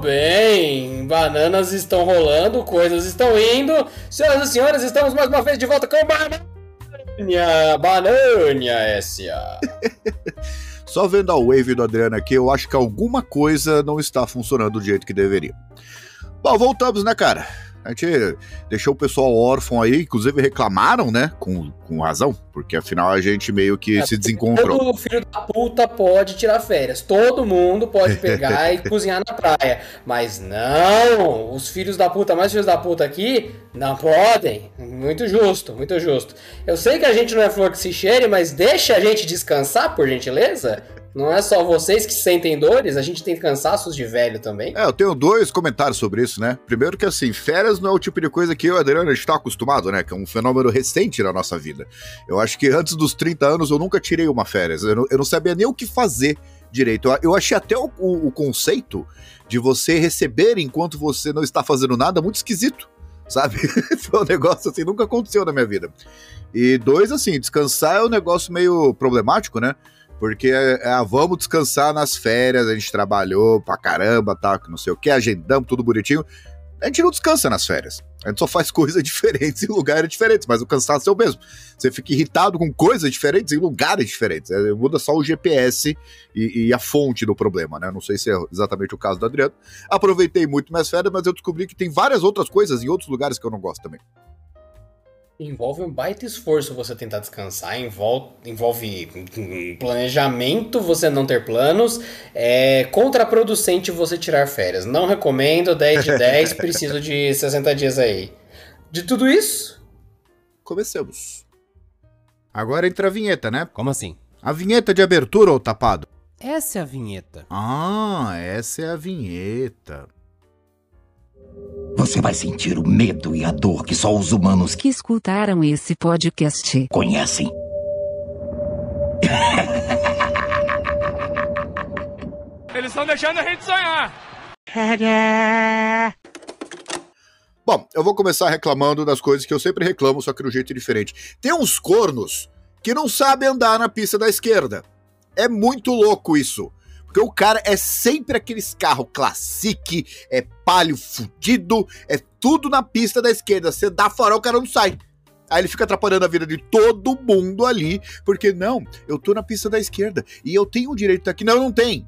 Bem, bananas estão rolando, coisas estão indo. Senhoras e senhores, estamos mais uma vez de volta com Banânia, Banânia S.A. Só vendo a wave do Adriano aqui, eu acho que alguma coisa não está funcionando do jeito que deveria. Bom, voltamos, né, cara? A gente deixou o pessoal órfão aí, inclusive reclamaram, né? Com, com razão, porque afinal a gente meio que é, se desencontrou. Todo filho da puta pode tirar férias. Todo mundo pode pegar e cozinhar na praia. Mas não! Os filhos da puta, mais filhos da puta aqui, não podem. Muito justo, muito justo. Eu sei que a gente não é flor que se cheire, mas deixa a gente descansar, por gentileza. Não é só vocês que sentem dores, a gente tem cansaços de velho também. É, eu tenho dois comentários sobre isso, né? Primeiro que assim, férias não é o tipo de coisa que eu e a Adriana está acostumado, né? Que é um fenômeno recente na nossa vida. Eu acho que antes dos 30 anos eu nunca tirei uma férias. Eu não, eu não sabia nem o que fazer direito. Eu, eu achei até o, o, o conceito de você receber enquanto você não está fazendo nada muito esquisito sabe? Foi um negócio assim, nunca aconteceu na minha vida. E dois, assim, descansar é um negócio meio problemático, né? Porque é, é, vamos descansar nas férias, a gente trabalhou pra caramba, que não sei o que, agendamos tudo bonitinho. A gente não descansa nas férias. A gente só faz coisas diferentes em lugares diferentes, mas o cansaço é o mesmo. Você fica irritado com coisas diferentes em lugares diferentes. É, muda só o GPS e, e, a fonte do problema, né? Não sei se é exatamente o caso do Adriano. Aproveitei muito minhas férias, mas eu descobri que tem várias outras coisas em outros lugares que eu não gosto também. Envolve um baita esforço você tentar descansar, envolve, envolve planejamento, você não ter planos, é contraproducente você tirar férias. Não recomendo, 10 de 10, preciso de 60 dias aí. De tudo isso, comecemos. Agora entra a vinheta, né? Como assim? A vinheta de abertura, ou tapado? Essa é a vinheta. Ah, essa é a vinheta. Você vai sentir o medo e a dor que só os humanos que escutaram esse podcast conhecem. Eles estão deixando a gente sonhar. Bom, eu vou começar reclamando das coisas que eu sempre reclamo, só que de um jeito diferente. Tem uns cornos que não sabem andar na pista da esquerda. É muito louco isso. Porque o cara é sempre aqueles carros classique, é palio fudido, é tudo na pista da esquerda. Você dá farol, o cara não sai. Aí ele fica atrapalhando a vida de todo mundo ali, porque não, eu tô na pista da esquerda e eu tenho o direito aqui. Não, não tem.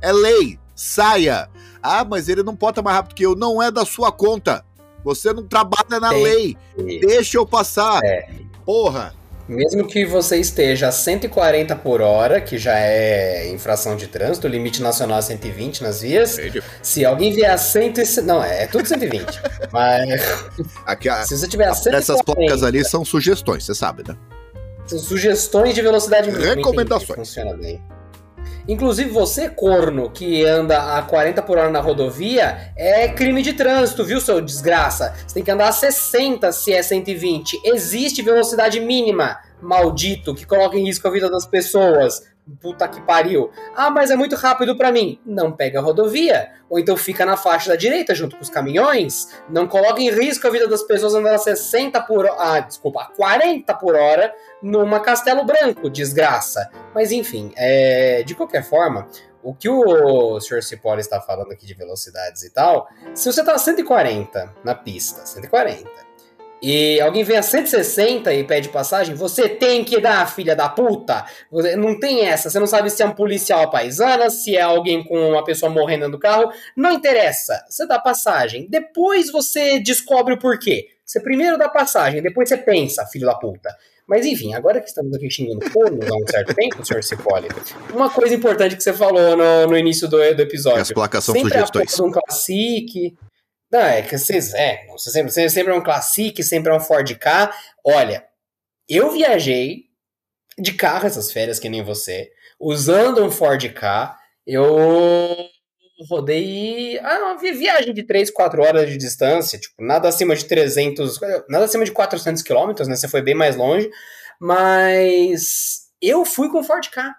É lei. Saia. Ah, mas ele não pode estar mais rápido que eu. Não é da sua conta. Você não trabalha na lei. Deixa eu passar. É. Porra. Mesmo que você esteja a 140 por hora, que já é infração de trânsito, o limite nacional é 120 nas vias. Se alguém vier a 100, não, é tudo 120. mas Aqui, a, se você tiver a 140, essas placas ali são sugestões, você sabe, né? São sugestões de velocidade mínima. Recomendações. Funciona bem. Inclusive, você, corno, que anda a 40 por hora na rodovia, é crime de trânsito, viu, seu desgraça? Você tem que andar a 60 se é 120. Existe velocidade mínima, maldito, que coloca em risco a vida das pessoas. Puta que pariu. Ah, mas é muito rápido para mim. Não pega a rodovia. Ou então fica na faixa da direita junto com os caminhões. Não coloca em risco a vida das pessoas andando a 60 por hora. Ah, desculpa, 40 por hora numa Castelo Branco, desgraça. Mas enfim, é... de qualquer forma, o que o Sr. Cipoli está falando aqui de velocidades e tal, se você tá a 140 na pista, 140 e alguém vem a 160 e pede passagem, você tem que dar, filha da puta. Não tem essa. Você não sabe se é um policial paisana, se é alguém com uma pessoa morrendo no carro. Não interessa. Você dá passagem. Depois você descobre o porquê. Você primeiro dá passagem, depois você pensa, filho da puta. Mas enfim, agora que estamos aqui xingando cornos há um certo tempo, senhor Cipolli, uma coisa importante que você falou no, no início do, do episódio. As placas são Sempre sugestões. um classique, não, é que vocês. É, você sempre, sempre é um Classic, sempre é um Ford K. Olha, eu viajei de carro essas férias, que nem você, usando um Ford K. Eu rodei. Ah, não, viagem de 3, 4 horas de distância, tipo, nada acima de 300. Nada acima de 400 quilômetros, né? Você foi bem mais longe. Mas eu fui com Ford K.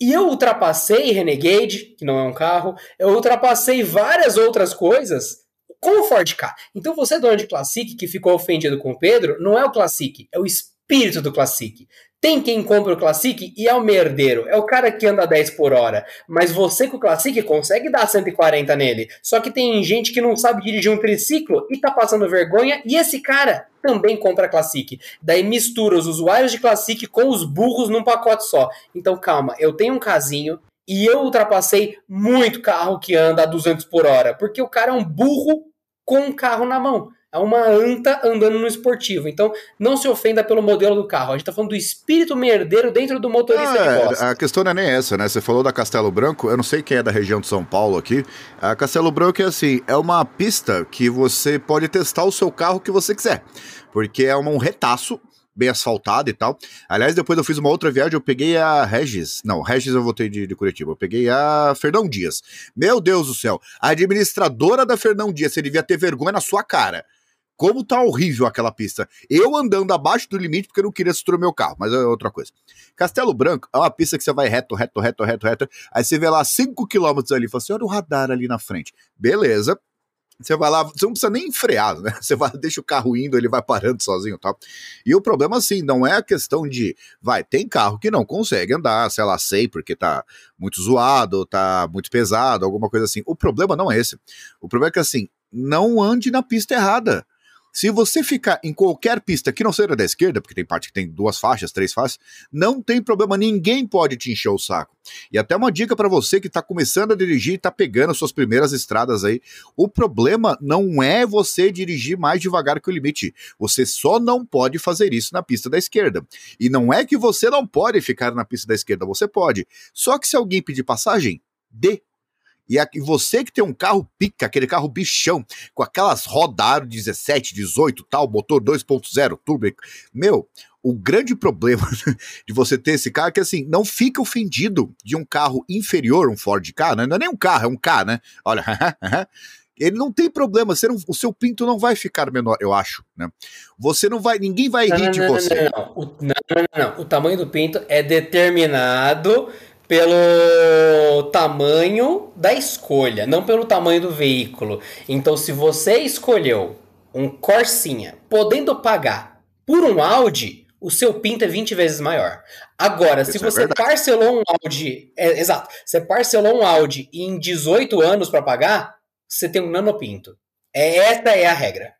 E eu ultrapassei Renegade, que não é um carro, eu ultrapassei várias outras coisas com o Ford K. Então você, dono de Classic, que ficou ofendido com o Pedro, não é o Classic, é o espírito do Classic. Tem quem compra o Classic e é o merdeiro, é o cara que anda 10 por hora. Mas você com o Classic consegue dar 140 nele. Só que tem gente que não sabe dirigir um triciclo e tá passando vergonha, e esse cara também compra Classic. Daí mistura os usuários de Classic com os burros num pacote só. Então calma, eu tenho um casinho e eu ultrapassei muito carro que anda a 200 por hora, porque o cara é um burro com um carro na mão. É uma anta andando no esportivo. Então, não se ofenda pelo modelo do carro. A gente tá falando do espírito merdeiro dentro do motorista Ah, de bosta. a questão não é nem essa, né? Você falou da Castelo Branco, eu não sei quem é da região de São Paulo aqui. A Castelo Branco é assim, é uma pista que você pode testar o seu carro que você quiser. Porque é um retaço, bem asfaltado e tal. Aliás, depois eu fiz uma outra viagem, eu peguei a Regis. Não, Regis eu voltei de, de Curitiba. Eu peguei a Fernão Dias. Meu Deus do céu. A administradora da Fernão Dias, você devia ter vergonha na sua cara. Como tá horrível aquela pista. Eu andando abaixo do limite porque eu não queria destruir meu carro, mas é outra coisa. Castelo Branco é uma pista que você vai reto, reto, reto, reto, reto. Aí você vê lá 5 km ali, fala assim: olha o radar ali na frente. Beleza. Você vai lá, você não precisa nem frear, né? Você vai, deixa o carro indo, ele vai parando sozinho e tal. E o problema, assim, não é a questão de. Vai, tem carro que não consegue andar, sei lá, sei, porque tá muito zoado, tá muito pesado, alguma coisa assim. O problema não é esse. O problema é que, assim, não ande na pista errada. Se você ficar em qualquer pista que não seja da esquerda, porque tem parte que tem duas faixas, três faixas, não tem problema, ninguém pode te encher o saco. E até uma dica para você que tá começando a dirigir e tá pegando suas primeiras estradas aí. O problema não é você dirigir mais devagar que o limite. Você só não pode fazer isso na pista da esquerda. E não é que você não pode ficar na pista da esquerda, você pode. Só que se alguém pedir passagem, dê. E aqui, você que tem um carro pica, aquele carro bichão, com aquelas rodas aro 17, 18, tal, motor 2.0, turbo. Meu, o grande problema de você ter esse carro é que assim, não fica ofendido de um carro inferior, um Ford K, né? não é nem um carro, é um K, né? Olha, ele não tem problema, não- o seu pinto não vai ficar menor, eu acho, né? Você não vai, ninguém vai Não, rir não, de você. não, não. O, não, não, não, não. O tamanho do pinto é determinado pelo tamanho da escolha, não pelo tamanho do veículo. Então, se você escolheu um Corsinha, podendo pagar por um Audi, o seu pinto é 20 vezes maior. Agora, se Isso é você verdade. parcelou um Audi, é, exato, você parcelou um Audi em 18 anos para pagar, você tem um nanopinto. É, essa é a regra.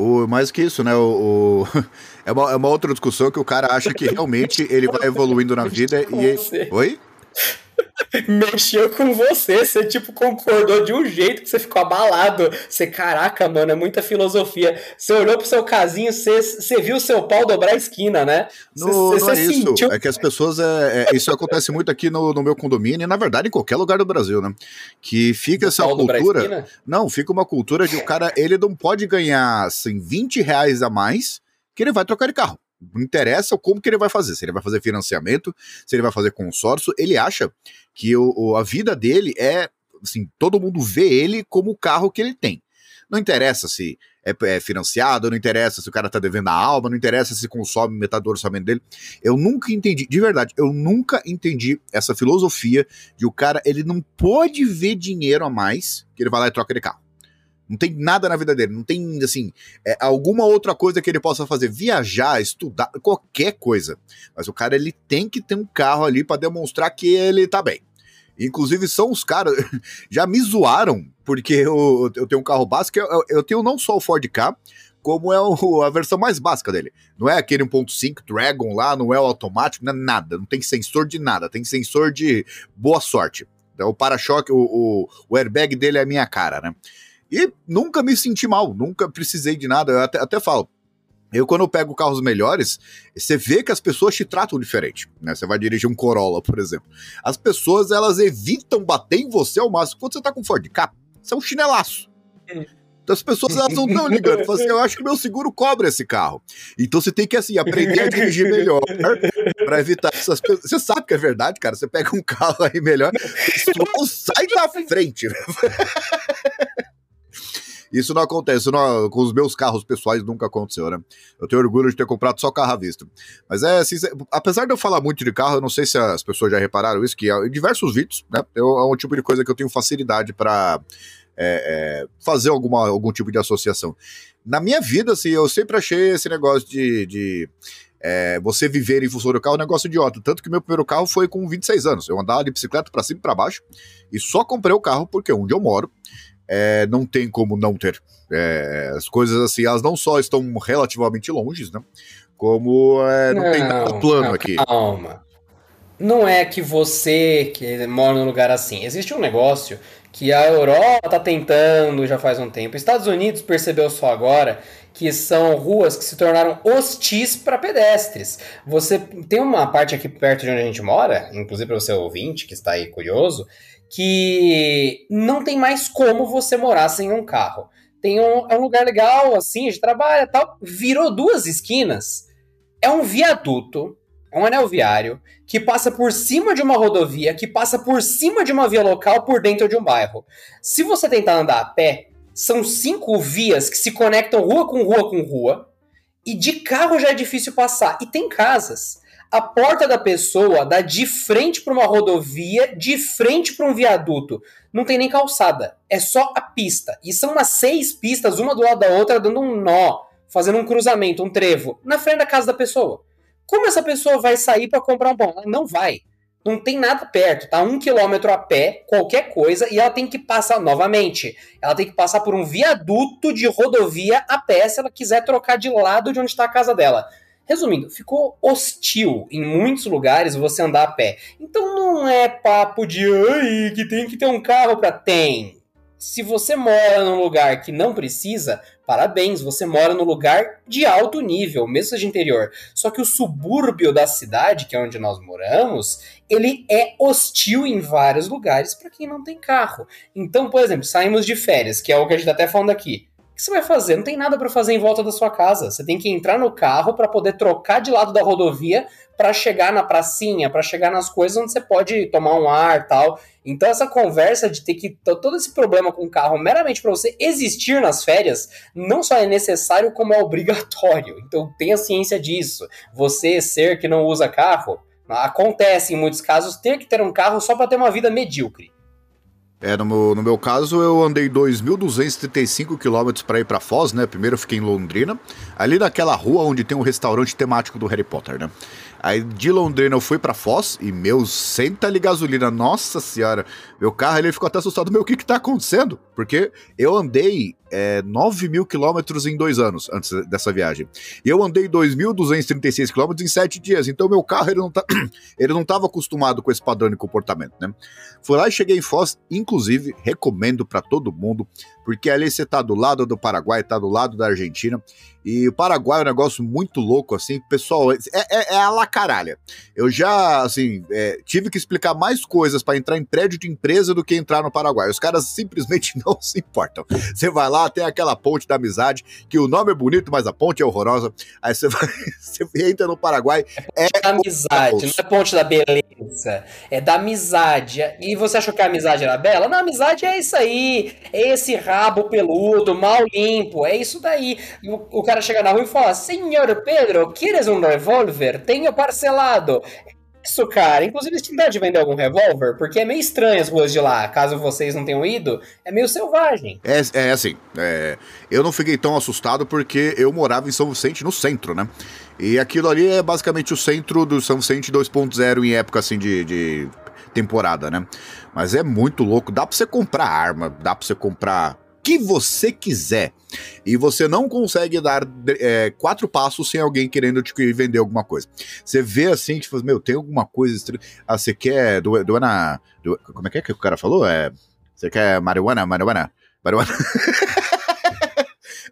O, mais que isso, né? O, o- é, uma, é uma outra discussão que o cara acha que realmente ele vai evoluindo na vida e. Oi? mexeu com você, você tipo concordou de um jeito que você ficou abalado. Você, caraca, mano, é muita filosofia. Você olhou pro seu casinho, você, você viu o seu pau dobrar a esquina, né? Você, No, você não é isso. sentiu. É que as pessoas. É, é- isso acontece muito aqui no, no meu condomínio e, na verdade, em qualquer lugar do Brasil, né? Que fica essa pau dobrar a cultura. Não, fica uma cultura de o cara, ele não pode ganhar assim, 20 reais a mais que ele vai trocar de carro. Não interessa como que ele vai fazer, se ele vai fazer financiamento, se ele vai fazer consórcio, ele acha que o, o- a vida dele é, assim, todo mundo vê ele como o carro que ele tem. Não interessa se é, é financiado, não interessa se o cara tá devendo a alma, não interessa se consome metade do orçamento dele. Eu nunca entendi, de verdade, eu nunca entendi essa filosofia de o cara, ele não pode ver dinheiro a mais que ele vai lá e troca de carro. Não tem nada na vida dele, não tem, assim, é, alguma outra coisa que ele possa fazer, viajar, estudar, qualquer coisa. Mas o cara, ele tem que ter um carro ali pra demonstrar que ele tá bem. Inclusive, são os caras, já me zoaram, porque eu, eu tenho um carro básico, eu, eu tenho não só o Ford K, como é o- a versão mais básica dele. Não é aquele 1.5 Dragon lá, não é o automático, não é nada, não tem sensor de nada, tem sensor de boa sorte. Então, o para-choque, o, o, o airbag dele é a minha cara, né? E nunca me senti mal, nunca precisei de nada. Eu até, até falo. Eu, quando eu pego carros melhores, você vê que as pessoas te tratam diferente. Né? Você vai dirigir um Corolla, por exemplo. As pessoas, elas evitam bater em você ao máximo. Quando você tá com Ford K, você é um chinelaço. Então as pessoas elas não estão ligando. Falam assim, eu acho que meu seguro cobre esse carro. Então você tem que assim aprender a dirigir melhor para evitar essas pessoas. Você sabe que é verdade, cara. Você pega um carro aí melhor, não sai da frente. Isso não acontece, não- com os meus carros pessoais nunca aconteceu, né? Eu tenho orgulho de ter comprado só carro à vista. Mas é assim, apesar de eu falar muito de carro, eu não sei se as pessoas já repararam isso, que em diversos vídeos, né? Eu, é um tipo de coisa que eu tenho facilidade para fazer alguma, algum tipo de associação. Na minha vida, assim, eu sempre achei esse negócio de, de É, você viver em função do carro é um negócio idiota. Tanto que meu primeiro carro foi com 26 anos. Eu andava de bicicleta para cima e para baixo e só comprei o carro porque onde eu moro é, não tem como não ter. É, as coisas assim, elas não só estão relativamente longe, né? Como é, não, não, tem nada plano não, aqui. Calma. Não é que você que mora num lugar assim. Existe um negócio que a Europa está tentando já faz um tempo. Estados Unidos percebeu só agora que são ruas que se tornaram hostis para pedestres. Você tem uma parte aqui perto de onde a gente mora, inclusive para você ouvinte que está aí curioso, que não tem mais como você morar sem um carro. Tem um, é um lugar legal, assim, de trabalho tal. Virou duas esquinas. É um viaduto, é um anel viário, que passa por cima de uma rodovia, que passa por cima de uma via local por dentro de um bairro. Se você tentar andar a pé, são cinco vias que se conectam rua com rua com rua, e de carro já é difícil passar. E tem casas a porta da pessoa dá de frente para uma rodovia, de frente para um viaduto. Não tem nem calçada, é só a pista. E são umas seis pistas, uma do lado da outra, dando um nó, fazendo um cruzamento, um trevo, na frente da casa da pessoa. Como essa pessoa vai sair para comprar um pão? Ela não vai. Não tem nada perto, tá? Um quilômetro a pé, qualquer coisa, e ela tem que passar novamente. Ela tem que passar por um viaduto de rodovia a pé se ela quiser trocar de lado de onde está a casa dela. Resumindo, ficou hostil em muitos lugares você andar a pé. Então não é papo de ai, que tem que ter um carro para tem. Se você mora num lugar que não precisa, parabéns, você mora num lugar de alto nível, mesmo seja interior. Só que o subúrbio da cidade, que é onde nós moramos, ele é hostil em vários lugares para quem não tem carro. Então, por exemplo, saímos de férias, que é o que a gente tá até falando aqui que você vai fazer? Não tem nada para fazer em volta da sua casa. Você tem que entrar no carro para poder trocar de lado da rodovia para chegar na pracinha, para chegar nas coisas onde você pode tomar um ar tal. Então essa conversa de ter que todo esse problema com o carro meramente para você existir nas férias, não só é necessário como é obrigatório. Então tenha ciência disso. Você ser que não usa carro, acontece em muitos casos ter que ter um carro só para ter uma vida medíocre. É, no meu, no meu caso, eu andei 2.235 quilômetros para ir para Foz, né? Primeiro eu fiquei em Londrina, ali naquela rua onde tem um restaurante temático do Harry Potter, né? Aí de Londrina eu fui para Foz e meu, senta ali gasolina, nossa senhora, meu carro ele ficou até assustado, meu, o que que tá acontecendo? Porque eu andei é, 9 mil quilômetros em dois anos antes dessa viagem. E eu andei 2.236 quilômetros em sete dias, então meu carro ele não, tá, ele não tava acostumado com esse padrão de comportamento, né? Fui lá e cheguei em Foz, inclusive recomendo para todo mundo, porque ali você tá do lado do Paraguai, tá do lado da Argentina, e o Paraguai é um negócio muito louco, assim, pessoal, é, é, é a la caralha. Eu já, assim, é, tive que explicar mais coisas para entrar em prédio de empresa do que entrar no Paraguai. Os caras simplesmente não se importam. Você vai lá, tem aquela ponte da amizade, que o nome é bonito, mas a ponte é horrorosa. Aí você vai, você entra no Paraguai. É, é da amizade, não é ponte da beleza, é da amizade. E você achou que a amizade era bela? Não, a amizade é isso aí, é esse rabo peludo, mal limpo, é isso daí. O, o cara cara chega na rua e fala: Senhor Pedro, queres um revólver? Tenho parcelado. Isso, cara. Inclusive, eles tiveram de vender algum revólver, porque é meio estranho as ruas de lá. Caso vocês não tenham ido, é meio selvagem. É, é assim, é, eu não fiquei tão assustado porque eu morava em São Vicente, no centro, né? E aquilo ali é basicamente o centro do São Vicente 2.0 em época assim de, de temporada, né? Mas é muito louco. Dá pra você comprar arma, dá pra você comprar que você quiser. E você não consegue dar é, quatro passos sem alguém querendo te vender alguma coisa. Você vê assim, tipo, meu, tem alguma coisa estranha. Ah, você quer. Do, do, do, como é que é que o cara falou? É, você quer marihuana? Marihuana? Marihuana.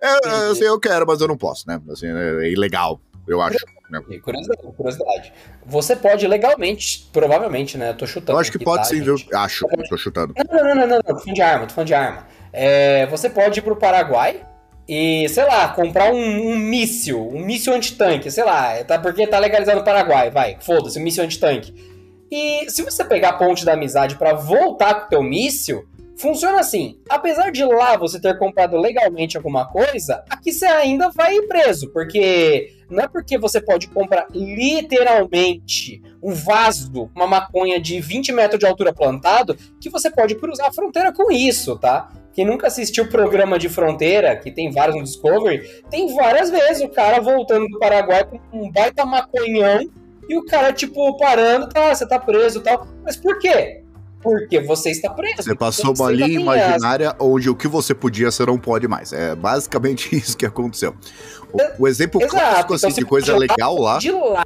é, assim, eu quero, mas eu não posso, né? Assim, é ilegal, eu acho. Né? Curiosidade, curiosidade. Você pode legalmente, provavelmente, né? Eu tô chutando. Eu acho que pode tá, sim, viu? Acho, tô chutando. Não, não, não, não, não, tô falando de arma, tô falando de arma. É, você pode ir pro Paraguai e, sei lá, comprar um, um míssil, um míssil antitanque, sei lá, tá, porque tá legalizado no Paraguai, vai, foda-se, um míssil antitanque. E se você pegar a ponte da amizade para voltar com o teu míssil, funciona assim. Apesar de lá você ter comprado legalmente alguma coisa, aqui você ainda vai preso, porque não é porque você pode comprar literalmente um vaso, uma maconha de 20 metros de altura plantado, que você pode cruzar a fronteira com isso, tá? Quem nunca assistiu o programa de fronteira, que tem vários no Discovery, tem várias vezes o cara voltando do Paraguai com um baita maconhão e o cara, tipo, parando, tá, você tá preso e tal. Mas por quê? Porque você está preso. Você passou uma linha imaginária onde o que você podia, você não pode mais. É basicamente isso que aconteceu. O, o exemplo Exato, clássico, assim, então de coisa legal lá. De lá.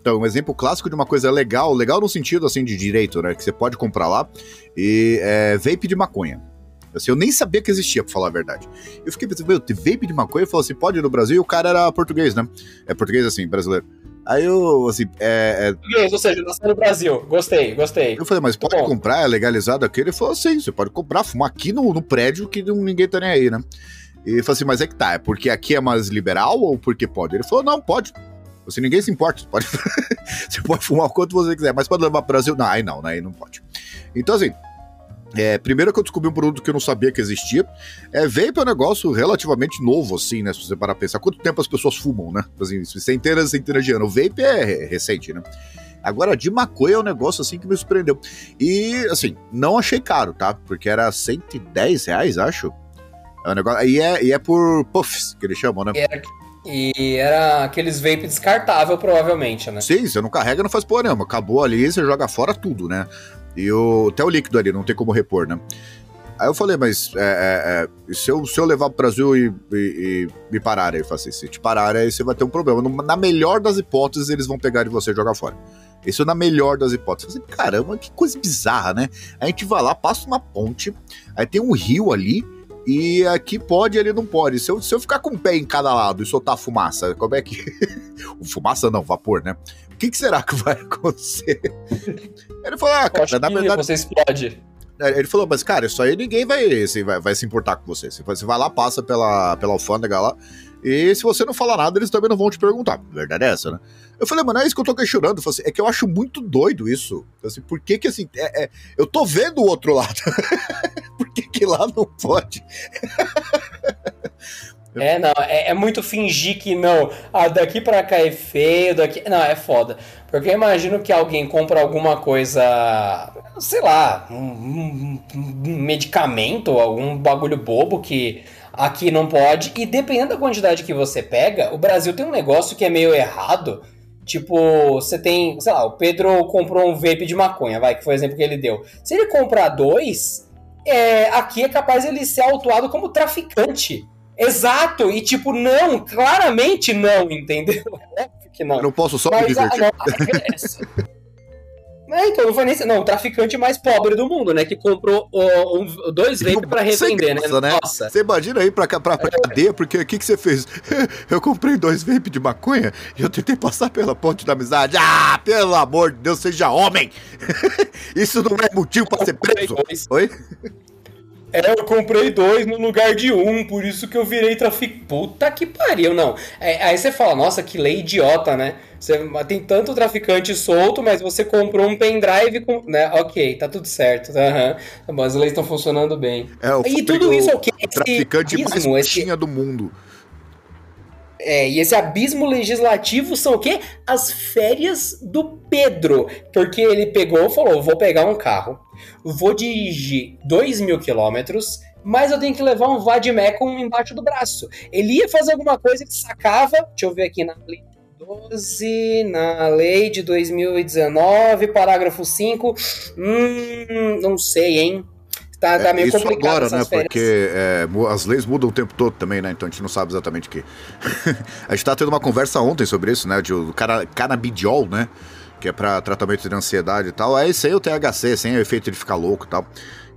Então, um exemplo clássico de uma coisa legal, legal no sentido, assim, de direito, né? Que você pode comprar lá, e é vape de maconha. Assim, eu nem sabia que existia, pra falar a verdade. Eu fiquei pensando, meu, vape de maconha? Eu falei assim, pode ir no Brasil? E o cara era português, né? É português, assim, brasileiro. Aí eu, assim, é, é Português, Ou seja, nasceu no Brasil. Gostei, gostei. Eu falei, mas pode bom. comprar? É legalizado aqui? Ele falou, sim, você pode comprar, fumar aqui no, no prédio que ninguém tá nem aí, né? E eu falei assim, mas é que tá, é porque aqui é mais liberal ou porque pode? Ele falou, não, pode. Assim, ninguém se importa, você pode, você pode fumar o quanto você quiser, mas pode levar pro Brasil? Não, aí não, né? aí não pode. Então, assim, é, primeiro que eu descobri um produto que eu não sabia que existia, é, vape é um negócio relativamente novo, assim, né? Se você parar pra pensar, quanto tempo as pessoas fumam, né? Assim, centenas e centenas de anos. O vape é re- recente, né? Agora, de maconha é um negócio assim que me surpreendeu. E, assim, não achei caro, tá? Porque era 110 reais, acho. É um negócio. E é, e é por puffs, que eles chamam, né? Era- E era aqueles vape descartável, provavelmente, né? Sim, você não carrega, não faz porra nenhuma. Acabou ali, você joga fora tudo, né? E o, até o líquido ali, não tem como repor, né? Aí eu falei, mas é, é, é, se, eu, se eu levar pro Brasil e, e, e me pararem? Eu falei assim, se te pararem, aí você vai ter um problema. Na melhor das hipóteses, eles vão pegar de você e jogar fora. Isso na melhor das hipóteses. Falei, caramba, que coisa bizarra, né? A gente vai lá, passa uma ponte, aí tem um rio ali, e aqui pode e ali não pode. Se eu, se eu ficar com o pé em cada lado e soltar fumaça, como é que. fumaça não, vapor, né? O que, que será que vai acontecer? Ele falou, ah, cara, na que verdade. você explode. Ele falou, mas cara, isso aí ninguém vai, assim, vai, vai se importar com você. Você vai- Você vai lá, passa pela, pela alfândega lá, e se você não falar nada, eles também não vão te perguntar. Verdade é essa, né? Eu falei, mano, é isso que eu tô questionando. Eu falei assim, é que eu acho muito doido isso. Eu Assim, por que que assim, é- é- eu tô vendo o outro lado. por que que lá não pode? É, não, é, é muito fingir que não. Ah, daqui pra cá é feio, daqui. Não, é foda. Porque eu imagino que alguém compra alguma coisa, sei lá, um, um- um medicamento, algum bagulho bobo que aqui não pode. E dependendo da quantidade que você pega, o Brasil tem um negócio que é meio errado. Tipo, você tem, sei lá, o Pedro comprou um vape de maconha, vai, que foi o exemplo que ele deu. Se ele comprar dois, é, aqui é capaz ele ser autuado como traficante. Exato, e tipo, não, claramente não, entendeu? Óbvio que não. Eu não posso só me Mas, ah, divertir. não, a regra é então não foi nem. Não, o traficante mais pobre do mundo, né? Que comprou um- dois vape pra revender, né? graça, né? Nossa. Você imagina aí pra, pra, pra cadeia, porque o que, que você fez? Eu comprei dois vape de maconha e eu tentei passar pela ponte da amizade. Ah, pelo amor de Deus, seja homem! Isso não é motivo pra ser preso. Oi? É, eu comprei dois no lugar de um, por isso que eu virei traficante. Puta que pariu, não. É, aí você fala, nossa, que lei idiota, né? Você, tem tanto traficante solto, mas você comprou um pendrive com. Né? Ok, tá tudo certo. Bom, As leis estão funcionando bem. É o E tudo isso é o quê? o traficante mais abismo, esse- do mundo. É, e esse abismo legislativo são o quê? As férias do Pedro. Porque ele pegou e falou: vou pegar um carro, vou dirigir 2 mil quilômetros, mas eu tenho que levar um Vadimecum embaixo do braço. Ele ia fazer alguma coisa que sacava. Deixa eu ver aqui na lei 12, na lei de 2019, parágrafo 5. Hum, não sei, hein? Tá, tá É, meio isso complicado agora, né? férias. Porque é, as leis mudam o tempo todo também, né? Então a gente não sabe exatamente o que. a gente tava tendo uma conversa ontem sobre isso, né? De o cara, canabidiol, né? Que é pra tratamento de ansiedade e tal. Aí sem o THC, sem o efeito de ficar louco e tal.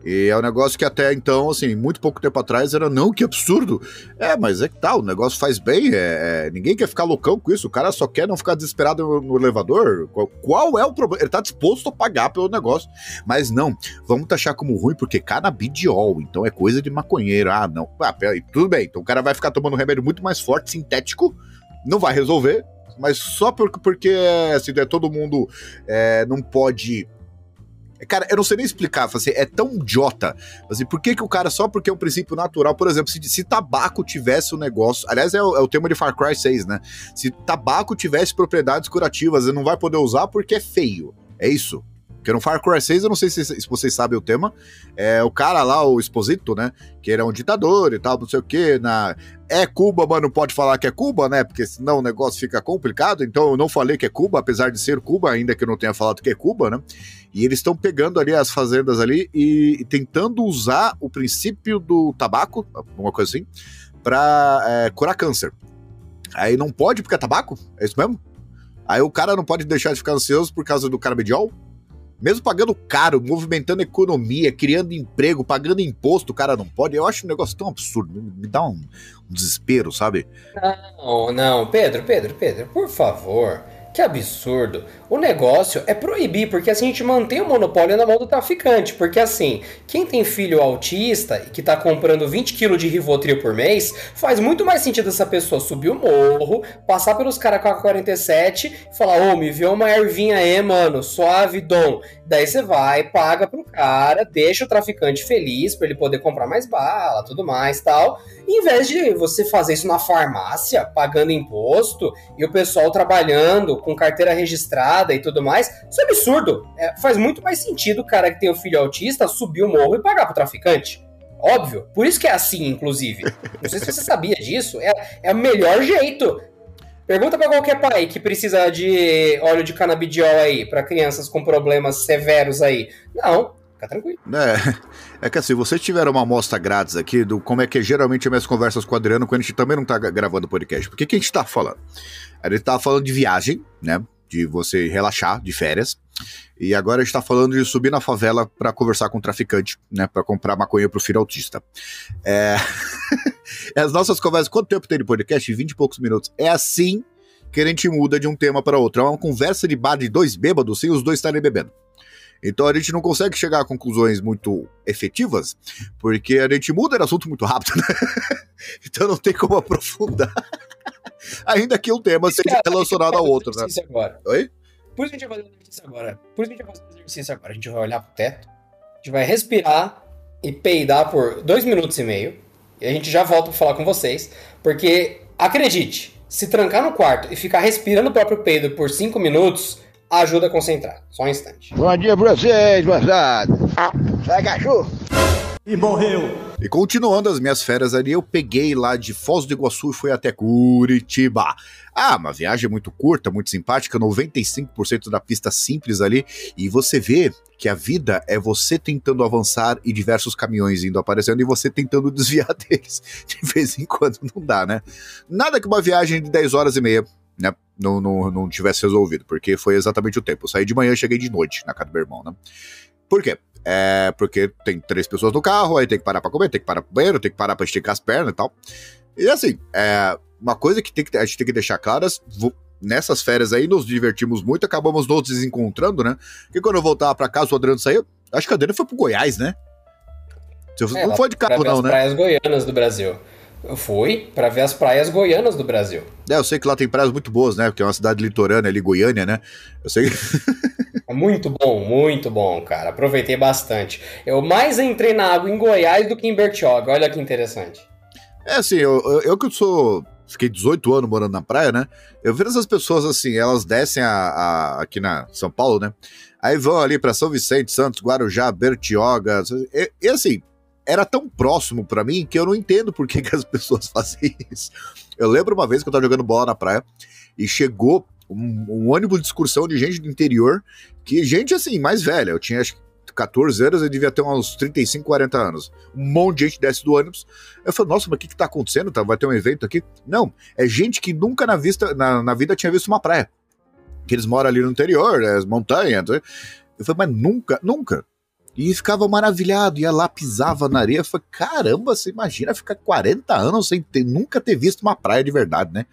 E é um negócio que até então, assim, muito pouco tempo atrás era, não, que absurdo. É, mas é que tal, o negócio faz bem, é, é, ninguém quer ficar loucão com isso, o cara só quer não ficar desesperado no, elevador. Qual, qual é o problema? Ele tá disposto a pagar pelo negócio, mas não, vamos taxar como ruim porque canabidiol, então é coisa de maconheiro. Ah, não. Ah, peraí, tudo bem, então o cara vai ficar tomando um remédio muito mais forte, sintético, não vai resolver, mas só por, porque assim, é, todo mundo é, não pode. Cara, eu não sei nem explicar, assim, é tão idiota. Assim, por que, que o cara, só porque é um princípio natural, por exemplo, se, se tabaco tivesse o negócio. Aliás, é o, é o tema de Far Cry 6, né? Se tabaco tivesse propriedades curativas, ele não vai poder usar porque é feio. É isso. Porque no Far Cry 6, eu não sei se, se vocês sabem o tema, é o cara lá, o Exposito, né? Que ele é um ditador e tal, não sei o quê. Na... É Cuba, mas não pode falar que é Cuba, né? Porque senão o negócio fica complicado. Então eu não falei que é Cuba, apesar de ser Cuba, ainda que eu não tenha falado que é Cuba, né? E eles estão pegando ali as fazendas ali e, e tentando usar o princípio do tabaco, alguma coisa assim, pra é, curar câncer. Aí não pode porque é tabaco? É isso mesmo? Aí o cara não pode deixar de ficar ansioso por causa do canabidiol? Mesmo pagando caro, movimentando economia, criando emprego, pagando imposto, o cara não pode. Eu acho um negócio tão absurdo. Me dá um, um desespero, sabe? Não, não, Pedro, Pedro, Pedro, por favor. Que absurdo. O negócio é proibir, porque assim a gente mantém o monopólio na mão do traficante. Porque assim, quem tem filho autista e que tá comprando 20 kg de Rivotril por mês, faz muito mais sentido essa pessoa subir o morro, passar pelos caras com a 47 e falar: Ô, me vê uma ervinha aí, mano, suave, dom. Daí você vai, paga pro cara, deixa o traficante feliz pra ele poder comprar mais bala, tudo mais tal. Em vez de você fazer isso na farmácia, pagando imposto, e o pessoal trabalhando com carteira registrada e tudo mais, isso é absurdo. É, faz muito mais sentido o cara que tem o filho autista subir o morro e pagar pro traficante. Óbvio. Por isso que é assim, inclusive. Não sei se você sabia disso. É, é o melhor jeito. Pergunta pra qualquer pai que precisa de óleo de canabidiol aí, para crianças com problemas severos aí. Não, fica tranquilo. É, é que assim, vocês tiveram uma amostra grátis aqui do como é que é geralmente as minhas conversas com o Adriano quando a gente também não tá gra- gravando podcast. Por que, a gente tá falando? A gente tava falando de viagem, né? De você relaxar, de férias. E agora a gente tá falando de subir na favela pra conversar com o traficante, né? Pra comprar maconha pro filho autista. É... As nossas conversas, quanto tempo tem de podcast? 20 e poucos minutos. É assim que a gente muda de um tema para outro. É uma conversa de bar de dois bêbados sem os dois estarem bebendo. Então a gente não consegue chegar a conclusões muito efetivas, porque a gente muda de assunto muito rápido, né? Então não tem como aprofundar. Ainda que um tema seja relacionado ao outro, né? Agora. Oi? Por isso que a gente vai fazer exercício agora. Por isso que a gente vai fazer exercício agora. A gente vai olhar pro teto, a gente vai respirar e peidar por dois minutos e meio. E a gente já volta pra falar com vocês. Porque, acredite, se trancar no quarto e ficar respirando o próprio peido por cinco minutos, ajuda a concentrar. Só um instante. Bom dia pra vocês, moçada. Sai, cachorro. E morreu. E continuando as minhas férias ali, eu peguei lá de Foz do Iguaçu e fui até Curitiba. Ah, uma viagem muito curta, muito simpática, 95% da pista simples ali. E você vê que a vida é você tentando avançar e diversos caminhões indo aparecendo e você tentando desviar deles. De vez em quando não dá, né? Nada que uma viagem de 10 horas e meia né, não, não, não tivesse resolvido, porque foi exatamente o tempo. Eu saí de manhã e cheguei de noite na casa do meu irmão, né? Por quê? É porque tem três pessoas no carro, aí tem que parar pra comer, tem que parar pro banheiro, tem que parar pra esticar as pernas e tal. E assim, é uma coisa que, tem que a gente tem que deixar claras, nessas férias aí nos divertimos muito, acabamos nos desencontrando, né? Porque quando eu voltava pra casa, o Adriano saiu, acho que o Adriano foi pro Goiás, né? É, não foi de carro não, as né? praias goianas do Brasil. Eu fui pra ver as praias goianas do Brasil. É, eu sei que lá tem praias muito boas, né? Porque é uma cidade litorânea ali, Goiânia, né? Eu sei que... É Muito bom, muito bom, cara. Aproveitei bastante. Eu mais entrei na água em Goiás do que em Bertioga. Olha que interessante. É assim, eu, eu, eu que sou. Fiquei 18 anos morando na praia, né? Eu vejo essas pessoas assim, elas descem a, a- aqui na São Paulo, né? Aí vão ali pra São Vicente, Santos, Guarujá, Bertioga. E, e, assim, era tão próximo pra mim que eu não entendo por que, que as pessoas fazem isso. Eu lembro uma vez que eu tava jogando bola na praia e chegou um, um ônibus de excursão de gente do interior, que gente assim, mais velha. Eu tinha acho que 14 anos, eu devia ter uns 35, 40 anos. Um monte de gente desce do ônibus. Eu falei, nossa, mas o que, que tá acontecendo? Tá, vai ter um evento aqui? Não, é gente que nunca na, vista, na, na vida tinha visto uma praia. Que eles moram ali no interior, né, as montanhas. Eu falei, mas nunca, nunca. E ficava maravilhado, ia lá, pisava na areia. Falei, caramba, você imagina ficar 40 anos sem ter, nunca ter visto uma praia de verdade, né?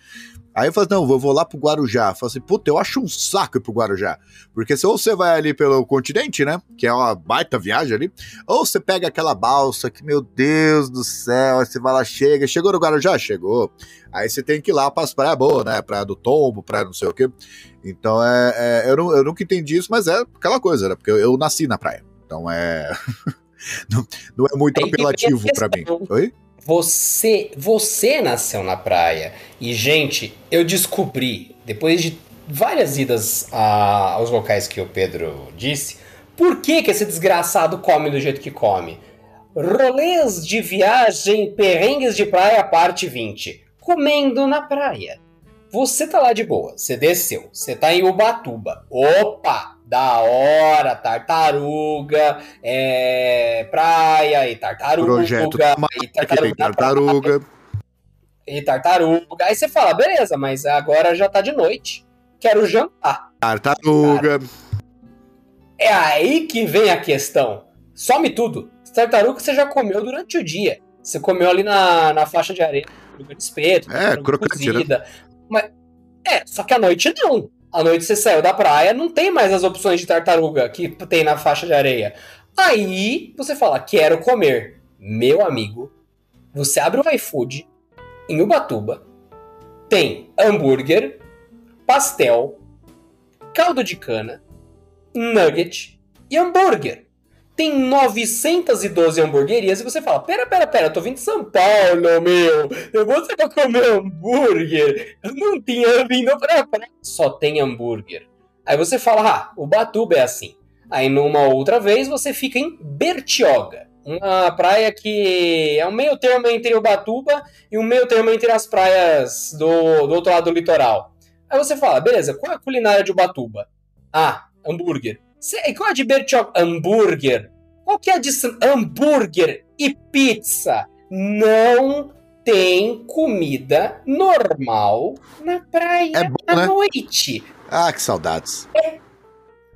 Aí eu falei, não, eu vou lá pro Guarujá. Eu falei assim, puta, eu acho um saco ir pro Guarujá. Porque se ou você vai ali pelo continente, né? Que é uma baita viagem ali, ou você pega aquela balsa que, meu Deus do céu, aí você vai lá, chega. Chegou no Guarujá? Chegou. Aí você tem que ir lá pras praias boas, né? Praia do Tombo, praia não sei o quê. Então é. é eu, não, eu nunca entendi isso, mas é aquela coisa, né? Porque eu, eu nasci na praia. Então é. não, não é muito Tem a apelativo pra mim. Oi? Você, você nasceu na praia. E, gente, eu descobri, depois de várias idas a- aos locais que o Pedro disse, Por que, que esse desgraçado come do jeito que come? Rolês de viagem, perrengues de praia, parte 20. Comendo na praia. Você tá lá de boa, você desceu, você tá em Ubatuba. Opa, da hora, tartaruga, é, praia e tartaruga. Projeto e tartaruga. Tem tartaruga. E tartaruga. Aí você fala, beleza, mas agora já tá de noite. Quero jantar. Tartaruga. É aí que vem a questão. Some tudo. Tartaruga você já comeu durante o dia. Você comeu ali na, na faixa de areia, de espeto, É, crocante, né? cozida. Mas, é, só que à noite não. À noite você saiu da praia, não tem mais as opções de tartaruga que tem na faixa de areia. Aí você fala, quero comer. Meu amigo, você abre o iFood em Ubatuba, tem hambúrguer, pastel, caldo de cana, nugget e hambúrguer. Tem 912 hamburguerias e você fala: Pera, pera, pera, eu tô vindo de São Paulo, meu. Eu vou só comer hambúrguer. Eu não tinha vindo pra praia. Só tem hambúrguer. Aí você fala: Ah, o Batuba é assim. Aí numa outra vez você fica em Bertioga. Uma praia que é um meio termo entre o Batuba e um meio termo entre as praias do, do outro lado do litoral. Aí você fala, beleza, qual é a culinária de Ubatuba? Ah, hambúrguer. E qual é a de Bertioga? Hambúrguer. Qual que é a de hambúrguer e pizza? Não tem comida normal na praia É bom, à né? noite. Ah, que saudades.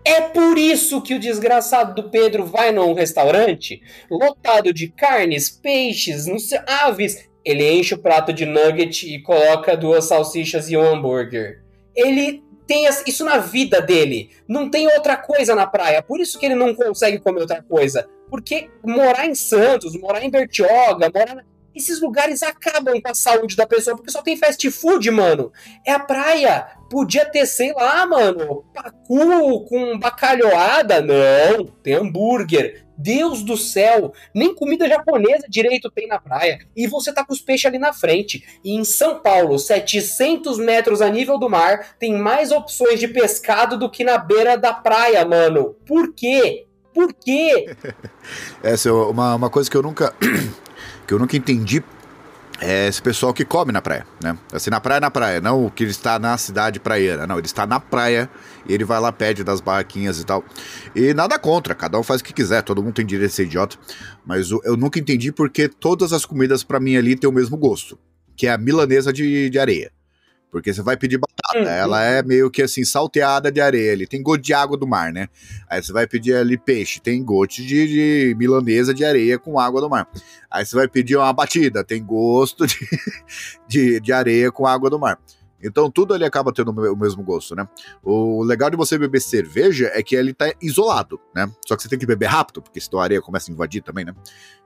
É por isso que o desgraçado do Pedro vai num restaurante lotado de carnes, peixes, não sei, aves. Ele enche o prato de nugget e coloca duas salsichas e um hambúrguer. Ele tem isso na vida dele. Não tem outra coisa na praia. Por isso que ele não consegue comer outra coisa. Porque morar em Santos, morar em Bertioga, morar. Esses lugares acabam com a saúde da pessoa, porque só tem fast food, mano. É a praia. Podia ter, sei lá, mano, pacu com bacalhoada. Não, tem hambúrguer. Deus do céu, nem comida japonesa direito tem na praia. E você tá com os peixes ali na frente. E em São Paulo, 700 metros a nível do mar, tem mais opções de pescado do que na beira da praia, mano. Por quê? Por quê? Essa é uma, uma coisa que eu nunca. Que eu nunca entendi. É esse pessoal que come na praia, né? Assim, na praia, na praia, não o que ele está na cidade praieira, não, ele está na praia e ele vai lá, pede das barraquinhas e tal. E nada contra, cada um faz o que quiser, todo mundo tem direito de ser idiota. Mas o- eu nunca entendi porque todas as comidas pra mim ali têm o mesmo gosto, que é a milanesa de, de areia. Porque você vai pedir batata, Uhum. ela é meio que assim, salteada de areia ali, tem gosto de água do mar, né? Aí você vai pedir ali peixe, tem gosto de, de milanesa de areia com água do mar. Aí você vai pedir uma batida, tem gosto de, de, de areia com água do mar. Então tudo ali acaba tendo o me- o mesmo gosto, né? O legal de você beber cerveja é que ele tá isolado, né? Só que você tem que beber rápido, porque senão a areia começa a invadir também, né?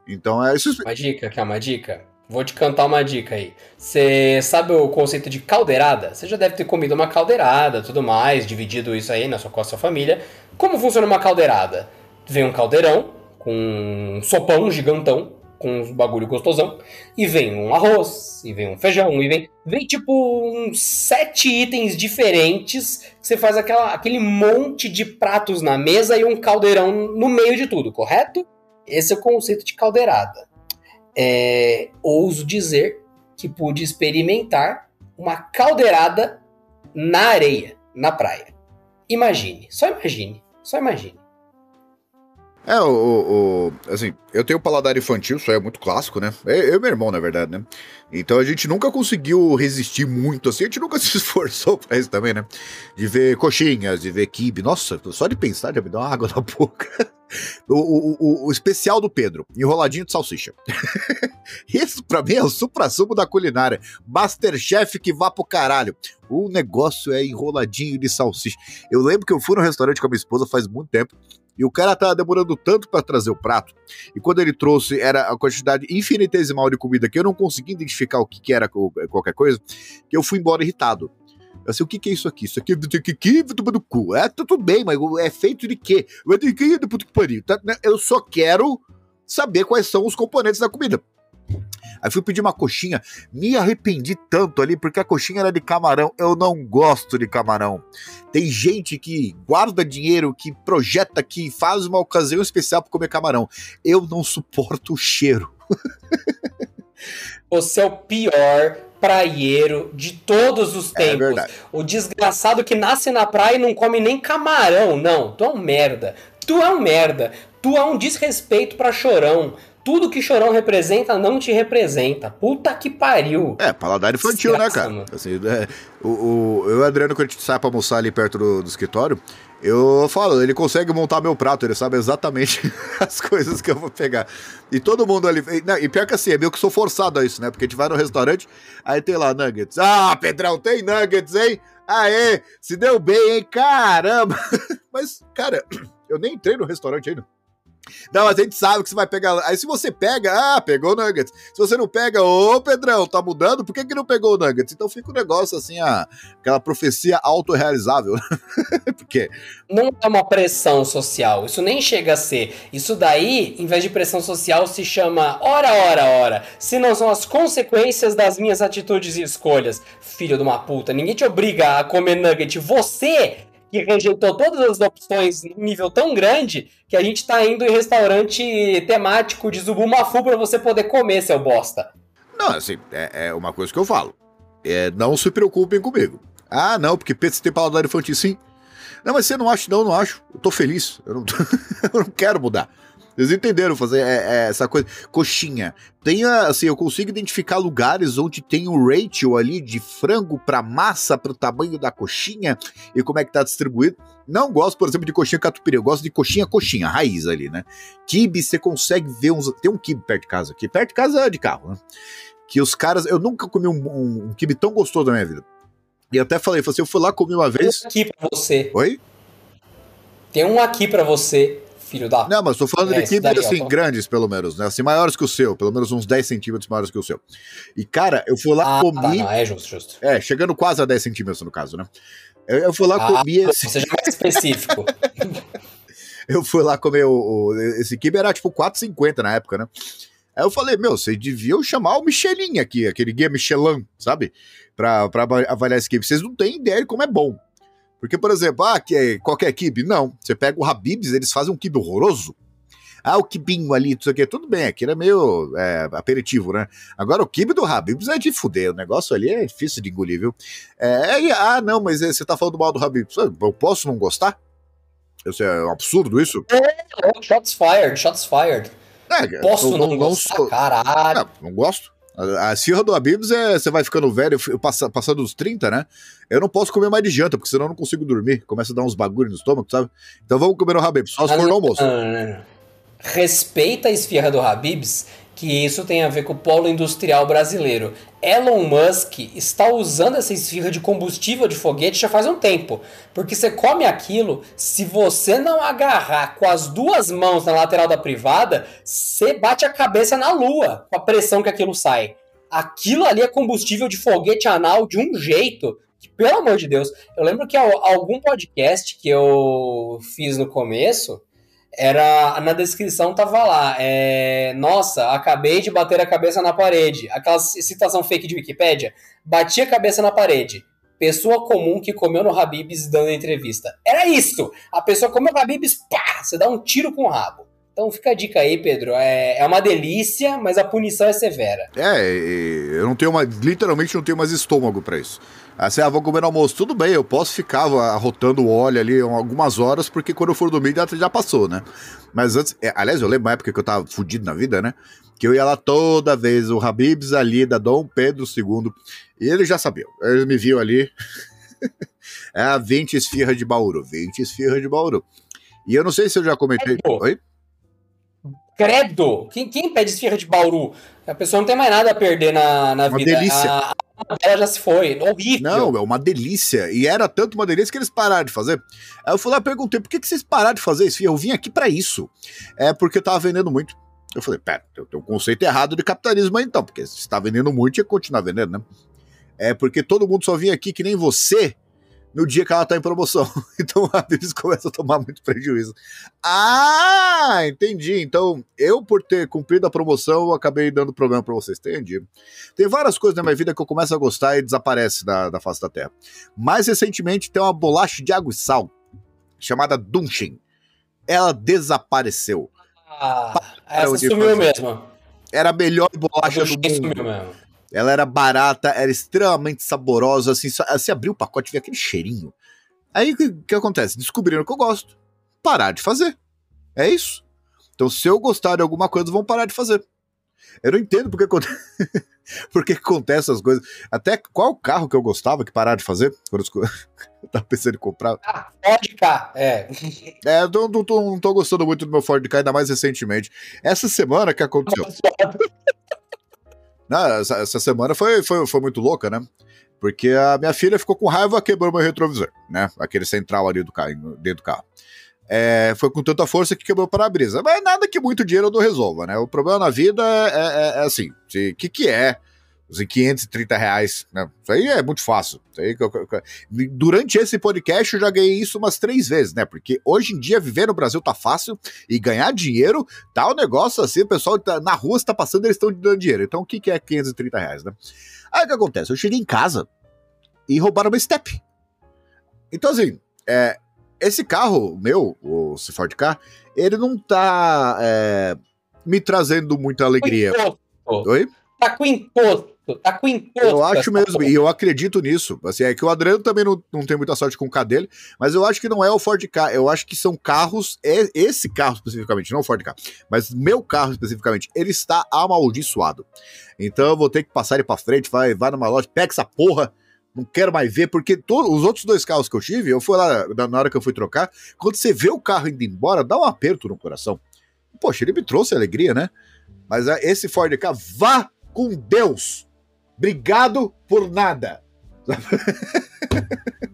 Então é isso. Uma dica, quer uma dica? Vou te cantar uma dica aí. Você sabe o conceito de caldeirada? Você já deve ter comido uma caldeirada, tudo mais, dividido isso aí na sua, com a sua família. Como funciona uma caldeirada? Vem um caldeirão com um sopão gigantão, com uns bagulho gostosão, e vem um arroz, e vem um feijão, e vem, vem tipo uns sete itens diferentes, que você faz aquela, aquele monte de pratos na mesa e um caldeirão no meio de tudo, correto? Esse é o conceito de caldeirada. É, ouso dizer que pude experimentar uma caldeirada na areia, na praia. Imagine, só imagine, só imagine. É, o, o- Assim, eu tenho paladar infantil, isso é muito clássico, né? Eu eu e meu irmão, na verdade, né? Então a gente nunca conseguiu resistir muito assim, a gente nunca se esforçou pra isso também, né? De ver coxinhas, de ver kibe. Nossa, só de pensar já me dá uma água na boca. O, o, o- especial do Pedro, enroladinho de salsicha. Isso pra mim é o supra-sumo da culinária. Masterchef que vá pro caralho. O negócio é enroladinho de salsicha. Eu lembro que eu fui no restaurante com a minha esposa faz muito tempo. E o cara tava demorando tanto pra trazer o prato. E quando ele trouxe, era a quantidade infinitesimal de comida que eu não consegui identificar o que, que era co- qualquer coisa, que eu fui embora irritado. Eu sei, o que, que é isso aqui? Isso aqui é que do cu. É, tá tudo bem, mas é feito de quê? Pariu? Tá, né? Eu só quero saber quais são os componentes da comida. Aí fui pedir uma coxinha, me arrependi tanto ali, porque a coxinha era de camarão. Eu não gosto de camarão. Tem gente que guarda dinheiro, que projeta, que faz uma ocasião especial para comer camarão. Eu não suporto o cheiro. Você é o pior praieiro de todos os É tempos. verdade. o desgraçado que nasce na praia e não come nem camarão. Não, tu é um merda. Tu é um merda. Tu é um desrespeito pra chorão. Tudo que chorão representa não te representa. Puta que pariu. É, paladar infantil, né, Desgraça, cara? mano. Assim, é, o, o, eu e o Adriano, quando a gente sai pra almoçar ali perto do, do escritório, eu falo, ele consegue montar meu prato, ele sabe exatamente as coisas que eu vou pegar. E todo mundo ali. E, não, e pior que assim, é meio que sou forçado a isso, né? Porque a gente vai no restaurante, aí tem lá nuggets. Ah, Pedrão, tem nuggets, hein? Aê, se deu bem, hein? Caramba! Mas, cara, eu nem entrei no restaurante ainda. Não, mas a gente sabe que você vai pegar. Aí se você pega, ah, pegou o Nuggets. Se você não pega, ô Pedrão, tá mudando? Por que, que não pegou o Nuggets? Então fica um negócio assim, ah, aquela profecia autorrealizável. Porque, Não é uma pressão social. Isso nem chega a ser. Isso daí, em vez de pressão social, se chama ora, ora, ora. Se não são as consequências das minhas atitudes e escolhas. Filho de uma puta. Ninguém te obriga a comer nugget. Você que rejeitou todas as opções num nível tão grande que a gente tá indo em restaurante temático de Zubumafu pra você poder comer, seu bosta. não, assim, é, é uma coisa que eu falo. É, não se preocupem comigo. Ah, não, porque pizza tem paladar infantil sim. Não, mas você não acha? Não, não acho. Eu tô feliz. Eu não, eu não quero mudar. Vocês entenderam fazer é, é, essa coisa? Coxinha. Tem, assim, eu consigo identificar lugares onde tem um ratio ali de frango pra massa, pro tamanho da coxinha e como é que tá distribuído. Não gosto, por exemplo, de coxinha catupiry. Eu gosto de coxinha, coxinha, raiz ali, né? Kibe, você consegue ver uns. Tem um kibe perto de casa aqui. Perto de casa é de carro, né? Que os caras. Eu nunca comi um, um, um kibe tão gostoso na minha vida. E até falei, falei assim, eu fui lá comer uma Tem vez. um aqui pra você. Oi? Tem um aqui pra você, filho da Não, mas tô falando É, de daí, ó, assim, tô- grandes, pelo menos, né? Assim, maiores que o seu, pelo menos uns 10 centímetros maiores que o seu. E, cara, eu fui lá, Ah, comi. tá, não, é justo, justo. É, chegando quase a 10 centímetros no caso, né? Eu, eu fui lá, Ah, comi esse. Seja mais específico. Eu fui lá comer o, o- esse kibe, era tipo 4,50 na época, né? Aí eu falei, meu, vocês deviam chamar o Michelin aqui, aquele guia Michelin, sabe? Pra, pra ava- avaliar esse kibe. Vocês não têm ideia de como é bom. Porque, por exemplo, ah, que é qualquer kibe. Não. Você pega o Habibs, eles fazem um kibe horroroso. Ah, o kibinho ali, tudo aqui, tudo bem, aquilo é meio é, aperitivo, né? Agora, o kibe do Habibs é de fuder, o negócio ali é difícil de engolir, viu? É, e- ah, não, mas é, você tá falando mal do Habibs. Eu posso não gostar? Isso é um absurdo, isso? Oh, shots fired, shots fired. É, Posso eu não, gostar? sou- Caralho. Não, não gosto. A, esfirra do Habibs é. Você vai ficando velho, passa, passando dos 30, né? Eu não posso comer mais de janta, porque senão eu não consigo dormir. Começa a dar uns bagulho no estômago, sabe? Então vamos comer no Habibs, só se for no almoço. Não. Respeita a esfirra do Habibs, que isso tem a ver com o polo industrial brasileiro. Elon Musk está usando essa esfirra de combustível de foguete já faz um tempo. Porque você come aquilo, se você não agarrar com as duas mãos na lateral da privada, você bate a cabeça na lua com a pressão que aquilo sai. Aquilo ali é combustível de foguete anal de um jeito que, pelo amor de Deus, eu lembro que al- algum podcast que eu fiz no começo, era na descrição tava lá, é, nossa, acabei de bater a cabeça na parede. Aquela citação fake de Wikipédia, bati a cabeça na parede. Pessoa comum que comeu no Habibs dando entrevista. Era isso! A pessoa comeu no Habibs, pá! Você dá um tiro com o rabo. Então fica a dica aí, Pedro. É, é uma delícia, mas a punição é severa. É, eu não tenho mais. Literalmente não tenho mais estômago pra isso. Assim, ah, vou comer no almoço. Tudo bem, eu posso ficar arrotando o óleo ali algumas horas, porque quando eu for dormir já, já passou, né? Mas antes. é, aliás, eu lembro uma época que eu tava fudido na vida, né? Que eu ia lá toda vez, o Habibs ali da Dom Pedro II. E ele já sabia. Ele me viu ali. é, 20 esfirra de Bauru. 20 esfirra de Bauru. E eu não sei se eu já comentei. Pô. Oi? Credo! Quem, quem pede esfirra de Bauru? A pessoa não tem mais nada a perder na, na Uma vida. delícia. A, a dela já se foi. Horrível. Não, é uma delícia. E era tanto uma delícia que eles pararam de fazer. Aí eu fui lá e perguntei, por que, que vocês pararam de fazer isso? Eu vim aqui pra isso. É porque eu tava vendendo muito. Eu falei, pera, eu tenho um conceito errado de capitalismo aí então, porque se tá vendendo muito, ia continuar vendendo, né? É porque todo mundo só vinha aqui que nem você no dia que ela tá em promoção. Então a Adriles começa a tomar muito prejuízo. Ah, entendi. Então eu, por ter cumprido a promoção, acabei dando problema para vocês. Entendi. Tem várias coisas na minha vida que eu começo a gostar e desaparece da, da face da terra. Mais recentemente tem uma bolacha de água e sal chamada Dunchen. Ela desapareceu. Ah, essa onde sumiu fazer. mesmo. Era a melhor bolacha do mundo. sumiu mesmo. Ela era barata, era extremamente saborosa, assim, só, você abriu o pacote e via aquele cheirinho. Aí o que, que acontece? Descobriram que eu gosto. Parar de fazer. É isso. Então, se eu gostar de alguma coisa, vão parar de fazer. Eu não entendo porque, aconte- por que acontece essas coisas. Até qual carro que eu gostava que parar de fazer? Quando eu tava pensando em comprar. Ah, pode cá. É. É, eu não, não tô, não tô gostando muito do meu Ford Ka, ainda mais recentemente. Essa semana que aconteceu. Não, essa, essa semana foi, foi, foi muito louca, né? Porque a minha filha ficou com raiva, quebrou meu retrovisor, né? Aquele central ali do carro, dentro do carro. É, foi com tanta força que quebrou o para-brisa. Mas nada que muito dinheiro não resolva, né? O problema na vida é, é- é assim: o que, que é os 530 reais? Né? Isso aí é muito fácil. Aí durante esse podcast eu já ganhei isso umas três vezes, né? Porque hoje em dia viver no Brasil tá fácil e ganhar dinheiro tá um negócio assim, o pessoal tá, na rua está passando, eles estão dando dinheiro. Então o que, que é 530 reais, né? Aí o que acontece? Eu cheguei em casa e roubaram meu step. Então, assim, é, esse carro meu, o Ford K, ele não tá é, me trazendo muita alegria. Imposto. Oi? Tá com imposto. Tá com imposto. Eu acho mesmo, porra. e eu acredito nisso. Assim, é que o Adriano também não, não tem muita sorte com o K dele, mas eu acho que não é o Ford K. Eu acho que são carros, é- esse carro especificamente, não o Ford K, mas meu carro especificamente, ele está amaldiçoado. Então eu vou ter que passar ele pra frente, vai, vai numa loja, pega essa porra, não quero mais ver, porque to- os outros dois carros que eu tive, eu fui lá na, hora que eu fui trocar, quando você vê o carro indo embora, dá um aperto no coração. Poxa, ele me trouxe alegria, né? Mas ah, esse Ford K, vá com Deus! Obrigado por nada.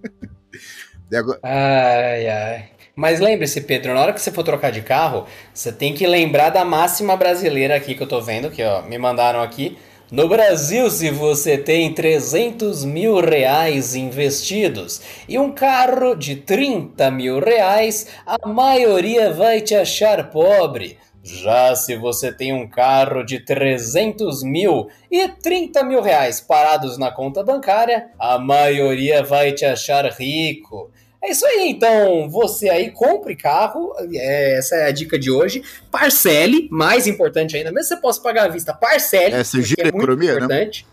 Ai, ai. Mas lembre-se, Pedro, na hora que você for trocar de carro, você tem que lembrar da máxima brasileira aqui que eu tô vendo, que ó, me mandaram aqui. No Brasil, se você tem 300 mil reais investidos e um carro de 30 mil reais, a maioria vai te achar pobre. Já se você tem um carro de 300 mil e 30 mil reais parados na conta bancária, a maioria vai te achar rico. É isso aí, então você aí compre carro, é, essa é a dica de hoje. Parcele, mais importante ainda, mesmo que você possa pagar à vista, parcele. É, você porque gira a muito economia, né? importante.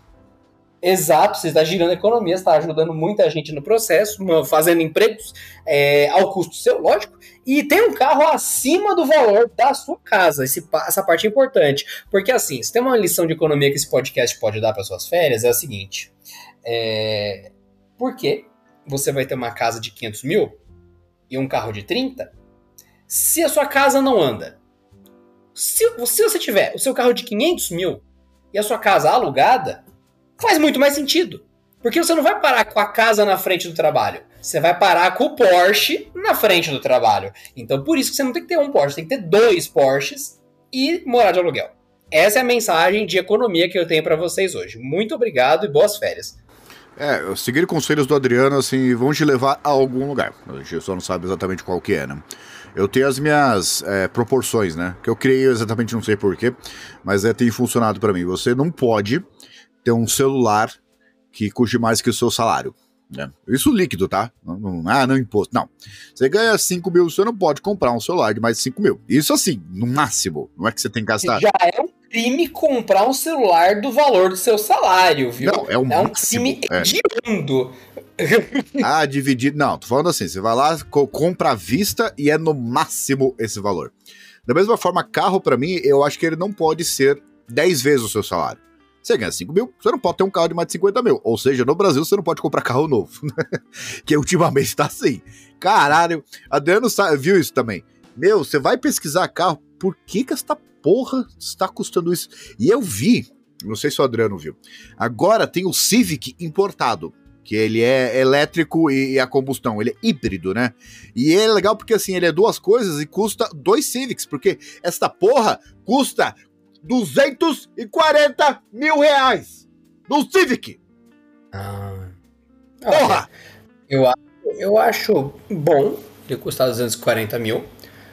Exato, você está girando a economia, está ajudando muita gente no processo, fazendo empregos é, ao custo seu, lógico, e tem um carro acima do valor da sua casa. Esse essa parte é importante. Porque assim, se tem uma lição de economia que esse podcast pode dar para suas férias, é a seguinte: é, por que você vai ter uma casa de 500 mil e um carro de 30 se a sua casa não anda? Se, se você tiver o seu carro de 500 mil e a sua casa alugada, faz muito mais sentido. Porque você não vai parar com a casa na frente do trabalho. Você vai parar com o Porsche na frente do trabalho. Então, por isso que você não tem que ter um Porsche, tem que ter dois Porsches e morar de aluguel. Essa é a mensagem de economia que eu tenho para vocês hoje. Muito obrigado e boas férias. É, seguir conselhos do Adriano, assim, vão te levar a algum lugar. A gente só não sabe exatamente qual que é, né? Eu tenho as minhas é, proporções, né? Que eu criei exatamente não sei porquê, mas é, tem funcionado pra mim. Você não pode ter um celular que custe mais que o seu salário. Né? Isso líquido, tá? Não, não, ah, não imposto. Não. Você ganha 5 mil, você não pode comprar um celular de mais de 5 mil. Isso assim, no máximo. Não é que você tem que gastar. Já é um crime comprar um celular do valor do seu salário, viu? Não, é o é um crime é. hediondo. Ah, dividir. Não, tô falando assim: você vai lá, co- compra à vista e é no máximo esse valor. Da mesma forma, carro, pra mim, eu acho que ele não pode ser 10 vezes o seu salário. Você ganha 5 mil, você não pode ter um carro de mais de 50 mil. Ou seja, no Brasil você não pode comprar carro novo. que ultimamente tá assim. Caralho, Adriano viu isso também. Meu, você vai pesquisar carro, por que que esta porra está custando isso? E eu vi, não sei se o Adriano viu, agora tem o Civic importado que ele é elétrico e, a combustão, ele é híbrido, né? E é legal porque assim, ele é duas coisas e custa dois Civics, porque esta porra custa 240 mil reais no Civic! Ah. Porra! Eu acho Eu acho bom ele custar 240 mil,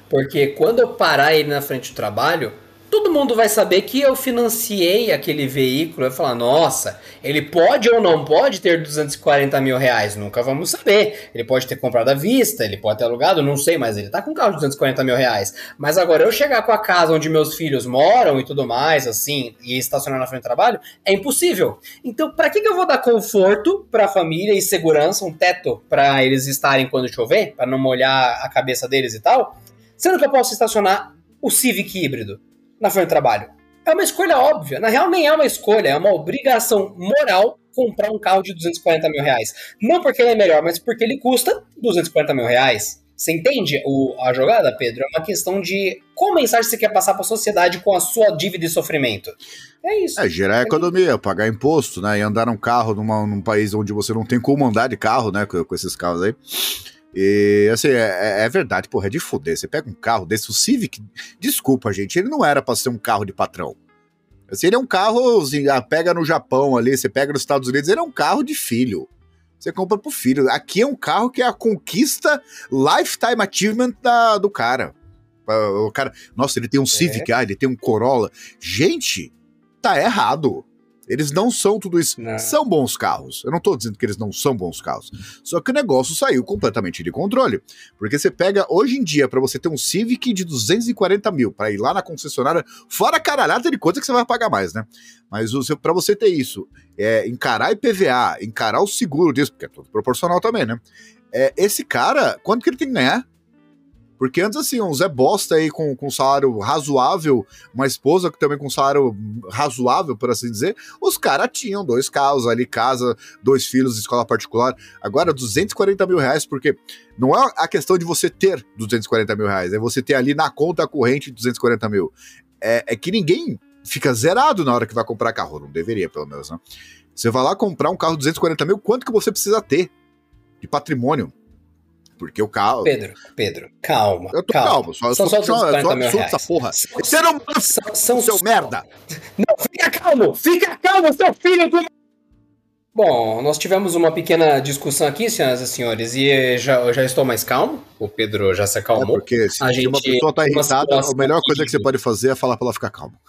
porque quando eu parar ele na frente do trabalho, todo mundo vai saber que eu financiei aquele veículo. Vai falar, nossa, ele pode ou não pode ter 240 mil reais? Nunca vamos saber. Ele pode ter comprado à vista, ele pode ter alugado, não sei, mas ele tá com um carro de 240 mil reais. Mas agora eu chegar com a casa onde meus filhos moram e tudo mais, assim, e estacionar na frente do trabalho, é impossível. Então, para que, que eu vou dar conforto pra família e segurança, um teto para eles estarem quando chover, para não molhar a cabeça deles e tal? Sendo que eu posso estacionar o Civic híbrido na frente do trabalho. É uma escolha óbvia. Na real, nem é uma escolha, é uma obrigação moral comprar um carro de 240 mil reais. Não porque ele é melhor, mas porque ele custa 240 mil reais. Você entende o, a jogada, Pedro? É uma questão de qual mensagem você quer passar para a sociedade com a sua dívida e sofrimento. É isso. É, gerar economia, pagar imposto, né? E andar num carro numa, num país onde você não tem como andar de carro, né? Com, com esses carros aí. E assim, é, é, verdade, porra, é de foder. Você pega um carro desse, o Civic, desculpa, gente, ele não era para ser um carro de patrão. Assim, ele é um carro, assim, ah, pega no Japão ali, você pega nos Estados Unidos, ele é um carro de filho. Você compra pro filho. Aqui é um carro que é a conquista lifetime achievement da, do cara. O cara, nossa, ele tem um é. Civic, ah, ele tem um Corolla. Gente, tá errado. Eles não são tudo isso. Não. São bons carros. Eu não tô dizendo que eles não são bons carros. Só que o negócio saiu completamente de controle. Porque você pega, hoje em dia, para você ter um Civic de 240 mil, para ir lá na concessionária, fora caralhada de coisa que você vai pagar mais, né? Mas para você ter isso, é, encarar IPVA, encarar o seguro disso, porque é tudo proporcional também, né? É, esse cara, quanto que ele tem que ganhar? Porque antes, assim, um Zé Bosta aí com, com salário razoável, uma esposa que também com salário razoável, por assim dizer, os caras tinham dois carros ali, casa, dois filhos, escola particular. Agora, 240 mil reais, porque não é a questão de você ter 240 mil reais, é você ter ali na conta corrente 240 mil. É, é que ninguém fica zerado na hora que vai comprar carro, não deveria, pelo menos, né? Você vai lá comprar um carro de 240 mil, quanto que você precisa ter de patrimônio? Porque o carro. Pedro, Pedro, calma. Eu tô calma. calmo, só, são só, só, só absurdo essa porra. Você não são, são seu só... merda. Não, fica calmo, fica calmo, seu filho do. Bom, nós tivemos uma pequena discussão aqui, senhoras e senhores, e já, já estou mais calmo. O Pedro já se acalmou. É porque se, gente, uma pessoa está irritada, a melhor coisa que você pode fazer é falar para ela ficar calma.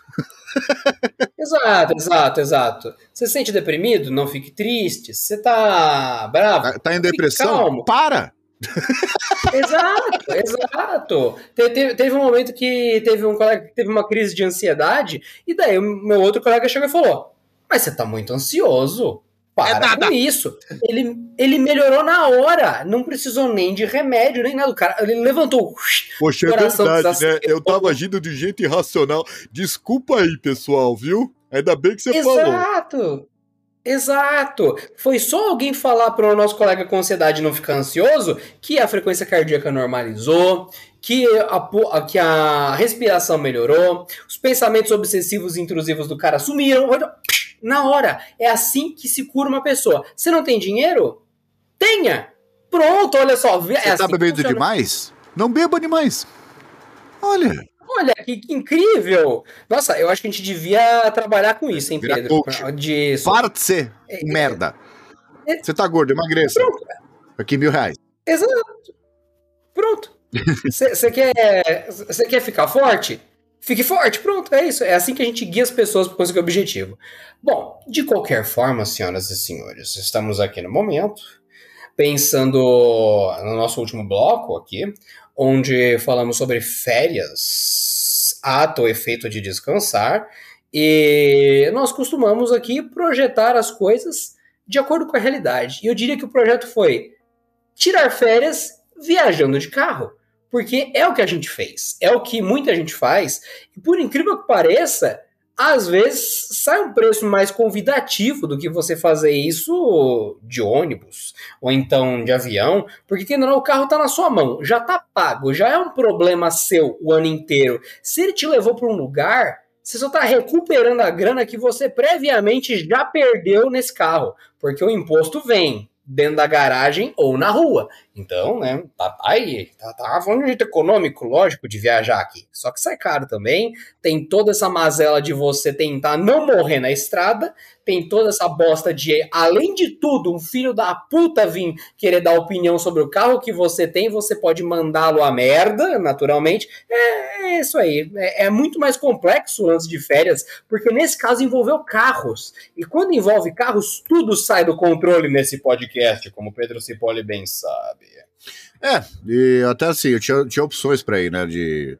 exato, exato, exato. Você se sente deprimido? Não fique triste. Você tá bravo? Tá, tá em depressão? Calmo. Para! exato, exato. Teve, teve, um momento que teve um colega que teve uma crise de ansiedade, e daí o meu outro colega chegou e falou: Mas você tá muito ansioso. Para é com isso. Ele, ele melhorou na hora. Não precisou nem de remédio, nem nada. O cara, ele levantou. Poxa, é verdade, né? Eu tava agindo de jeito irracional. Desculpa aí, pessoal, viu? Ainda bem que você Exato. falou. Exato. Exato! Foi só alguém falar para o nosso colega com ansiedade não ficar ansioso que a frequência cardíaca normalizou, que a, que a respiração melhorou, os pensamentos obsessivos e intrusivos do cara sumiram. Na hora! É assim que se cura uma pessoa. Você não tem dinheiro? Tenha! Pronto, olha só. Você é assim tá bebendo demais? Não beba demais. Olha. Olha, que, que, incrível! Nossa, eu acho que a gente devia trabalhar com isso, hein, Pedro? Coach. De... Para de ser é, é, merda. É... Você tá gordo, emagreça. Pronto. Aqui mil reais. Exato. Pronto. Você quer, quer ficar forte? Fique forte, pronto, é isso. É assim que a gente guia as pessoas para conseguir o objetivo. Bom, de qualquer forma, senhoras e senhores, estamos aqui no momento, pensando no nosso último bloco aqui, onde falamos sobre férias, ato ou efeito de descansar, e nós costumamos aqui projetar as coisas de acordo com a realidade. E eu diria que o projeto foi tirar férias viajando de carro. Porque é o que a gente fez, é o que muita gente faz, e por incrível que pareça, às vezes sai um preço mais convidativo do que você fazer isso de ônibus ou então de avião, porque querendo não, o carro está na sua mão, já está pago, já é um problema seu o ano inteiro. Se ele te levou para um lugar, você só está recuperando a grana que você previamente já perdeu nesse carro, porque o imposto vem, dentro da garagem ou na rua. Então, né, tá, tá aí, tá, tá falando de um jeito econômico, lógico, de viajar aqui. Só que sai caro também, tem toda essa mazela de você tentar não morrer na estrada, tem toda essa bosta de, além de tudo, um filho da puta vir querer dar opinião sobre o carro que você tem, você pode mandá-lo a merda, naturalmente. É, é isso aí. É, é, muito mais complexo antes de férias, porque nesse caso envolveu carros. E quando envolve carros, tudo sai do controle nesse podcast, como Pedro Cipoli bem sabe. É, e até assim, eu tinha, tinha opções para ir, né, de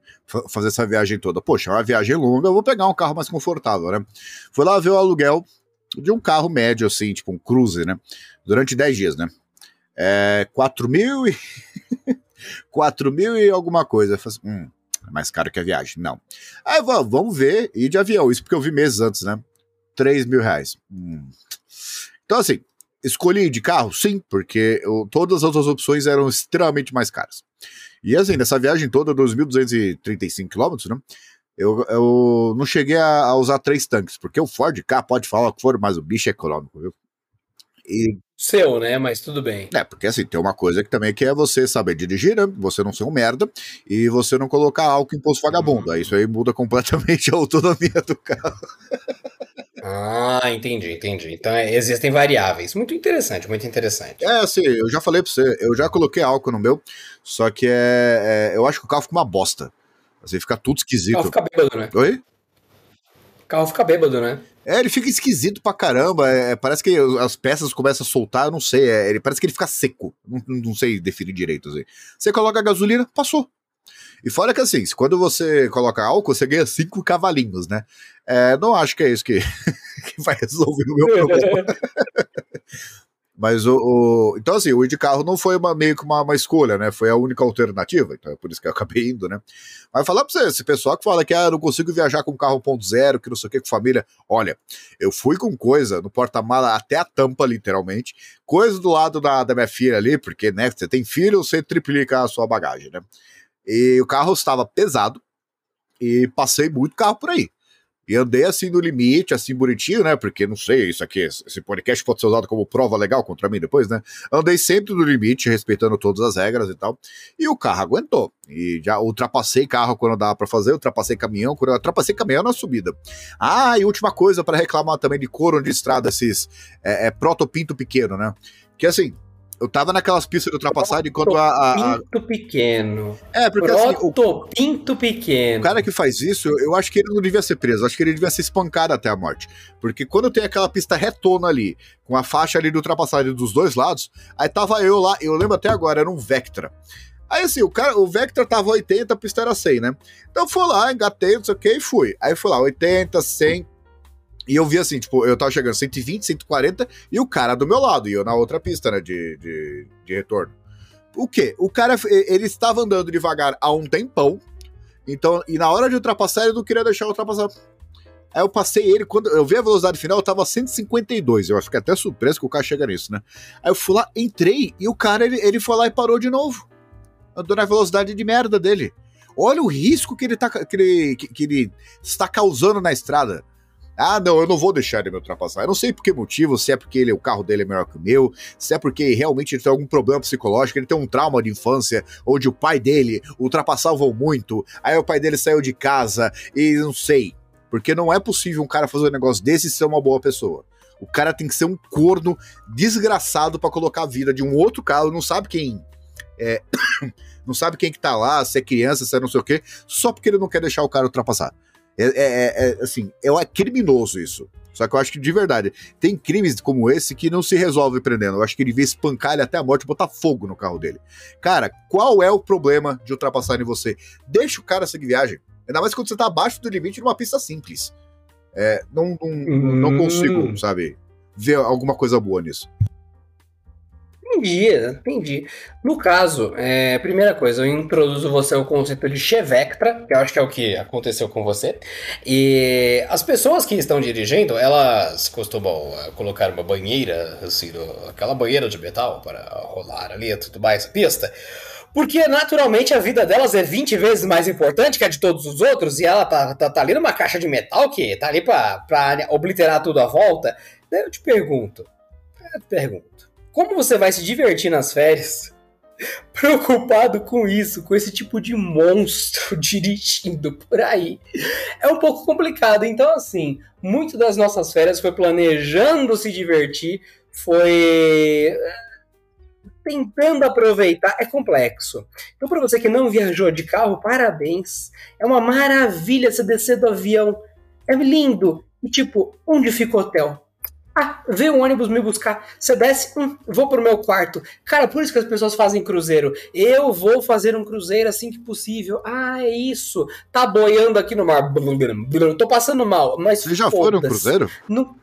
fazer essa viagem toda. Poxa, é uma viagem longa, eu vou pegar um carro mais confortável, né? Fui lá ver o aluguel de um carro médio, assim, tipo um cruze, né? Durante 10 dias, né? É 4 mil e. 4 mil e alguma coisa. Eu assim, hum, é mais caro que a viagem. Não. Aí vamos ver, e de avião, isso porque eu vi meses antes, né? 3 mil reais. Hum. Então, assim, escolhi de carro? Sim, porque eu, todas as outras opções eram extremamente mais caras. E assim, nessa viagem toda, 2.235 quilômetros, né? Eu, eu não cheguei a, a, usar três tanques, porque o Ford K pode falar o que for, mas o bicho é econômico, viu? E, Seu, né? Mas tudo bem. É, porque assim, tem uma coisa que também que é você saber dirigir, né? Você não ser um merda e você não colocar álcool em posto vagabundo. Uhum. Isso aí muda completamente a autonomia do carro. Ah, entendi, entendi. Então é, existem variáveis. Muito interessante, muito interessante. É, assim, eu já falei pra você, eu já coloquei álcool no meu, só que é, é eu acho que o carro fica uma bosta. Assim, fica tudo esquisito. O carro fica bêbado, né? Oi? O carro fica bêbado, né? É, ele fica esquisito pra caramba. É, parece que as peças começam a soltar, eu não sei. É, ele parece que ele fica seco. Não, não sei definir direito. Assim. Você coloca a gasolina, passou. E fora que assim, quando você coloca álcool, você ganha cinco cavalinhos, né? É, não acho que é isso que, que vai resolver o meu problema. Mas o, o, Então, assim, o ir de carro não foi uma, meio que uma, uma, escolha, né? Foi a única alternativa, então é por isso que eu acabei indo, né? Mas falar pra você, esse pessoal que fala que ah, não consigo viajar com carro 1.0, que não sei o que, com família. Olha, eu fui com coisa no porta-mala até a tampa, literalmente. Coisa do lado da, da minha filha ali, porque, né, você tem filho, você triplica a sua bagagem, né? E o carro estava pesado e passei muito carro por aí. E andei assim no limite, assim bonitinho, né? Porque não sei, isso aqui, esse podcast pode ser usado como prova legal contra mim depois, né? Andei sempre no limite, respeitando todas as regras e tal. E o carro aguentou. E já ultrapassei carro quando dava para fazer, ultrapassei caminhão, quando eu ultrapassei caminhão na subida. Ah, e última coisa para reclamar também de couro de estrada, esses é, é protopinto pequeno, né? Que assim, eu tava naquelas pistas de ultrapassagem enquanto a, a. Pinto pequeno. É, porque assim. O, pinto pequeno. O cara que faz isso, eu, eu, acho que ele não devia ser preso. Eu acho que ele devia ser espancado até a morte. Porque quando tem aquela pista retona ali, com a faixa ali de ultrapassagem dos dois lados, aí tava eu lá, eu lembro até agora, era um Vectra. Aí assim, o, cara, o Vectra tava 80, a pista era 100, né? Então fui lá, engatei, não sei o que, e fui. Aí fui lá, 80, 100, e eu vi assim, tipo, eu tava chegando 120, 140 e o cara do meu lado, e eu na outra pista, né, de, de, de retorno. O quê? O cara, ele estava andando devagar há um tempão, então, e na hora de ultrapassar, ele não queria deixar eu ultrapassar. Aí eu passei ele, quando eu vi a velocidade final, eu tava 152. Eu fiquei até surpreso que o cara chega nisso, né? Aí eu fui lá, entrei, e o cara, ele, ele foi lá e parou de novo. Andou na velocidade de merda dele. Olha o risco que ele, tá, que ele, que, que ele está causando na estrada. Ah, não, eu não vou deixar ele me ultrapassar. Eu não sei por que motivo, se é porque ele, o carro dele é melhor que o meu, se é porque realmente ele tem algum problema psicológico, ele tem um trauma de infância, onde o pai dele ultrapassava muito, aí o pai dele saiu de casa e não sei. Porque não é possível um cara fazer um negócio desse e ser uma boa pessoa. O cara tem que ser um corno desgraçado para colocar a vida de um outro carro, não sabe quem é, não sabe quem que tá lá, se é criança, se é não sei o quê, só porque ele não quer deixar o cara ultrapassar. É, é, é, é, assim, é criminoso isso. Só que eu acho que de verdade, tem crimes como esse que não se resolve prendendo. Eu acho que ele devia espancar ele até a morte e botar fogo no carro dele. Cara, qual é o problema de ultrapassar em você? Deixa o cara seguir viagem. Ainda mais quando você tá abaixo do limite numa pista simples. É, não, não, hum. não consigo, sabe, ver alguma coisa boa nisso. Entendi, entendi. No caso, é, primeira coisa, eu introduzo você ao conceito de Chevectra, que eu acho que é o que aconteceu com você. E as pessoas que estão dirigindo, elas costumam é, colocar uma banheira, assim, aquela banheira de metal para rolar ali e tudo mais, pista. Porque naturalmente a vida delas é 20 vezes mais importante que a de todos os outros, e ela tá, tá, tá ali numa caixa de metal que tá ali para obliterar tudo à volta. Eu te pergunto, eu te pergunto como você vai se divertir nas férias, preocupado com isso, com esse tipo de monstro dirigindo por aí, é um pouco complicado. Então, assim, muito das nossas férias foi planejando se divertir, foi eh, tentando aproveitar, é complexo. Então, para você que não viajou de carro, parabéns. É uma maravilha você descer do avião. É lindo. E tipo, onde fica o hotel? Ah, vê um ônibus me buscar. Você desce, hum, vou pro meu quarto. Cara, por isso que as pessoas fazem cruzeiro. Eu vou fazer um cruzeiro assim que possível. Ah, é isso. Tá boiando aqui no mar. Tô passando mal. Mas Você já foi num cruzeiro? No...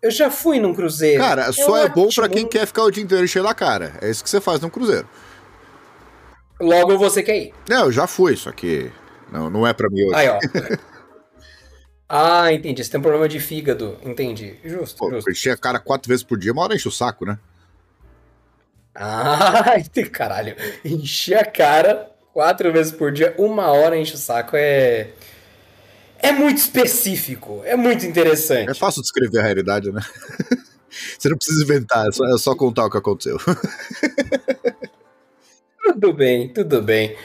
Eu já fui num cruzeiro. Cara, só é, bom ótimo. pra quem quer ficar o dia inteiro enchendo a cara. É isso que você faz num cruzeiro. Logo você quer ir. Não, eu já fui, só que não, não é pra mim hoje. Aí, ó. ah, entendi. Você tem um problema de fígado. Entendi. Justo, Pô, justo. encher a cara quatro vezes por dia, uma hora enche o saco, né? Ah, caralho. Encher a cara quatro vezes por dia, uma hora enche o saco é. É muito específico, é muito interessante. É fácil descrever a realidade, né? Você não precisa inventar, é só, é só contar o que aconteceu. Tudo bem, tudo bem.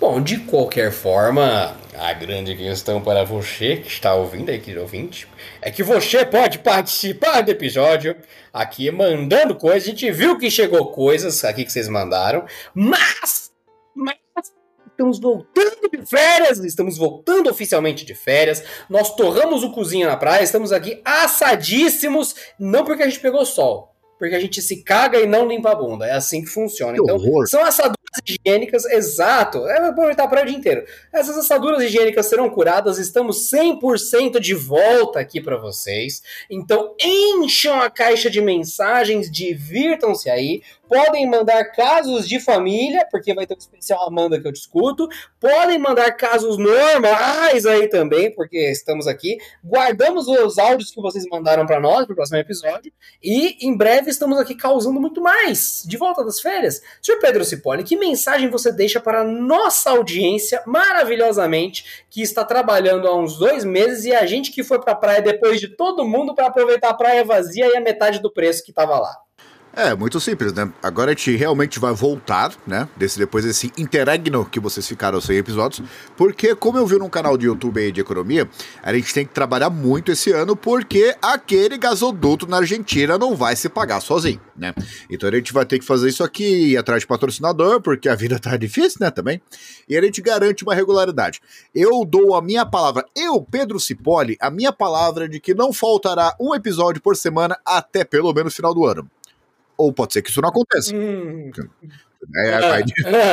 Bom, de qualquer forma, a grande questão para você que está ouvindo aí, querido ouvinte, é que você pode participar do episódio aqui mandando coisas. A gente viu que chegou coisas aqui que vocês mandaram, mas, mas estamos voltando de férias, estamos voltando oficialmente de férias. Nós torramos o cozinho na praia, estamos aqui assadíssimos, não porque a gente pegou sol, porque a gente se caga e não limpa a bunda. É assim que funciona. Que então, horror. são assaduras higiênicas, exato. É aproveitar a praia o dia inteiro. Essas assaduras higiênicas serão curadas, estamos 100% de volta aqui para vocês. Então, encham a caixa de mensagens, divirtam-se aí. Podem mandar casos de família, porque vai ter um especial Amanda que eu discuto. Podem mandar casos normais aí também, porque estamos aqui. Guardamos os áudios que vocês mandaram para nós pro próximo episódio. E em breve estamos aqui causando muito mais. De volta das férias. Senhor Pedro Cipolle, que mensagem você deixa para a nossa audiência maravilhosamente que está trabalhando há uns dois meses e a gente que foi para a praia depois de todo mundo para aproveitar a praia vazia e a metade do preço que estava lá? É, muito simples, né? Agora a gente realmente vai voltar, né? Desse, depois desse interregno que vocês ficaram sem episódios. Porque, como eu vi num canal de YouTube aí de economia, a gente tem que trabalhar muito esse ano porque aquele gasoduto na Argentina não vai se pagar sozinho, né? Então a gente vai ter que fazer isso aqui, ir atrás de patrocinador, porque a vida tá difícil, né? Também. E a gente garante uma regularidade. Eu dou a minha palavra, eu, Pedro Cipolle, a minha palavra de que não faltará um episódio por semana até pelo menos final do ano. Ou pode ser que isso não aconteça. Hum. É, Ah, vai-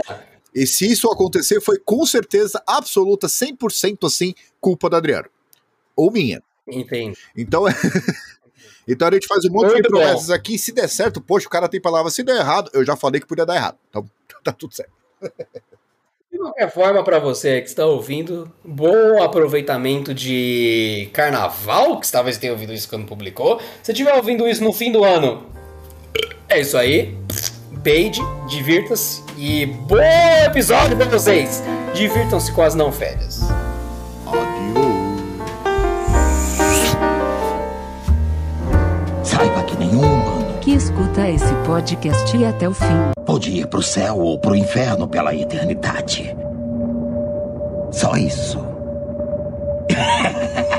ah. E se isso acontecer, foi com certeza absoluta, 100% assim, culpa do Adriano. Ou minha. Entendi. Então, então a gente faz um monte de Muito bom. promessas aqui. e Se der certo, poxa, o cara tem palavra. Se der errado, eu já falei que podia dar errado. Então tá tudo certo. De qualquer forma, para você que está ouvindo, bom aproveitamento de carnaval, que talvez tenha ouvido isso quando publicou. Se estiver ouvindo isso no fim do ano, é isso aí. Beide, divirta-se e bom episódio para vocês. Divirtam-se com as não férias. Adiós. Saiba que nenhum humano Que escuta esse podcast e até o fim. pode ir pro céu ou pro inferno pela eternidade. Só isso.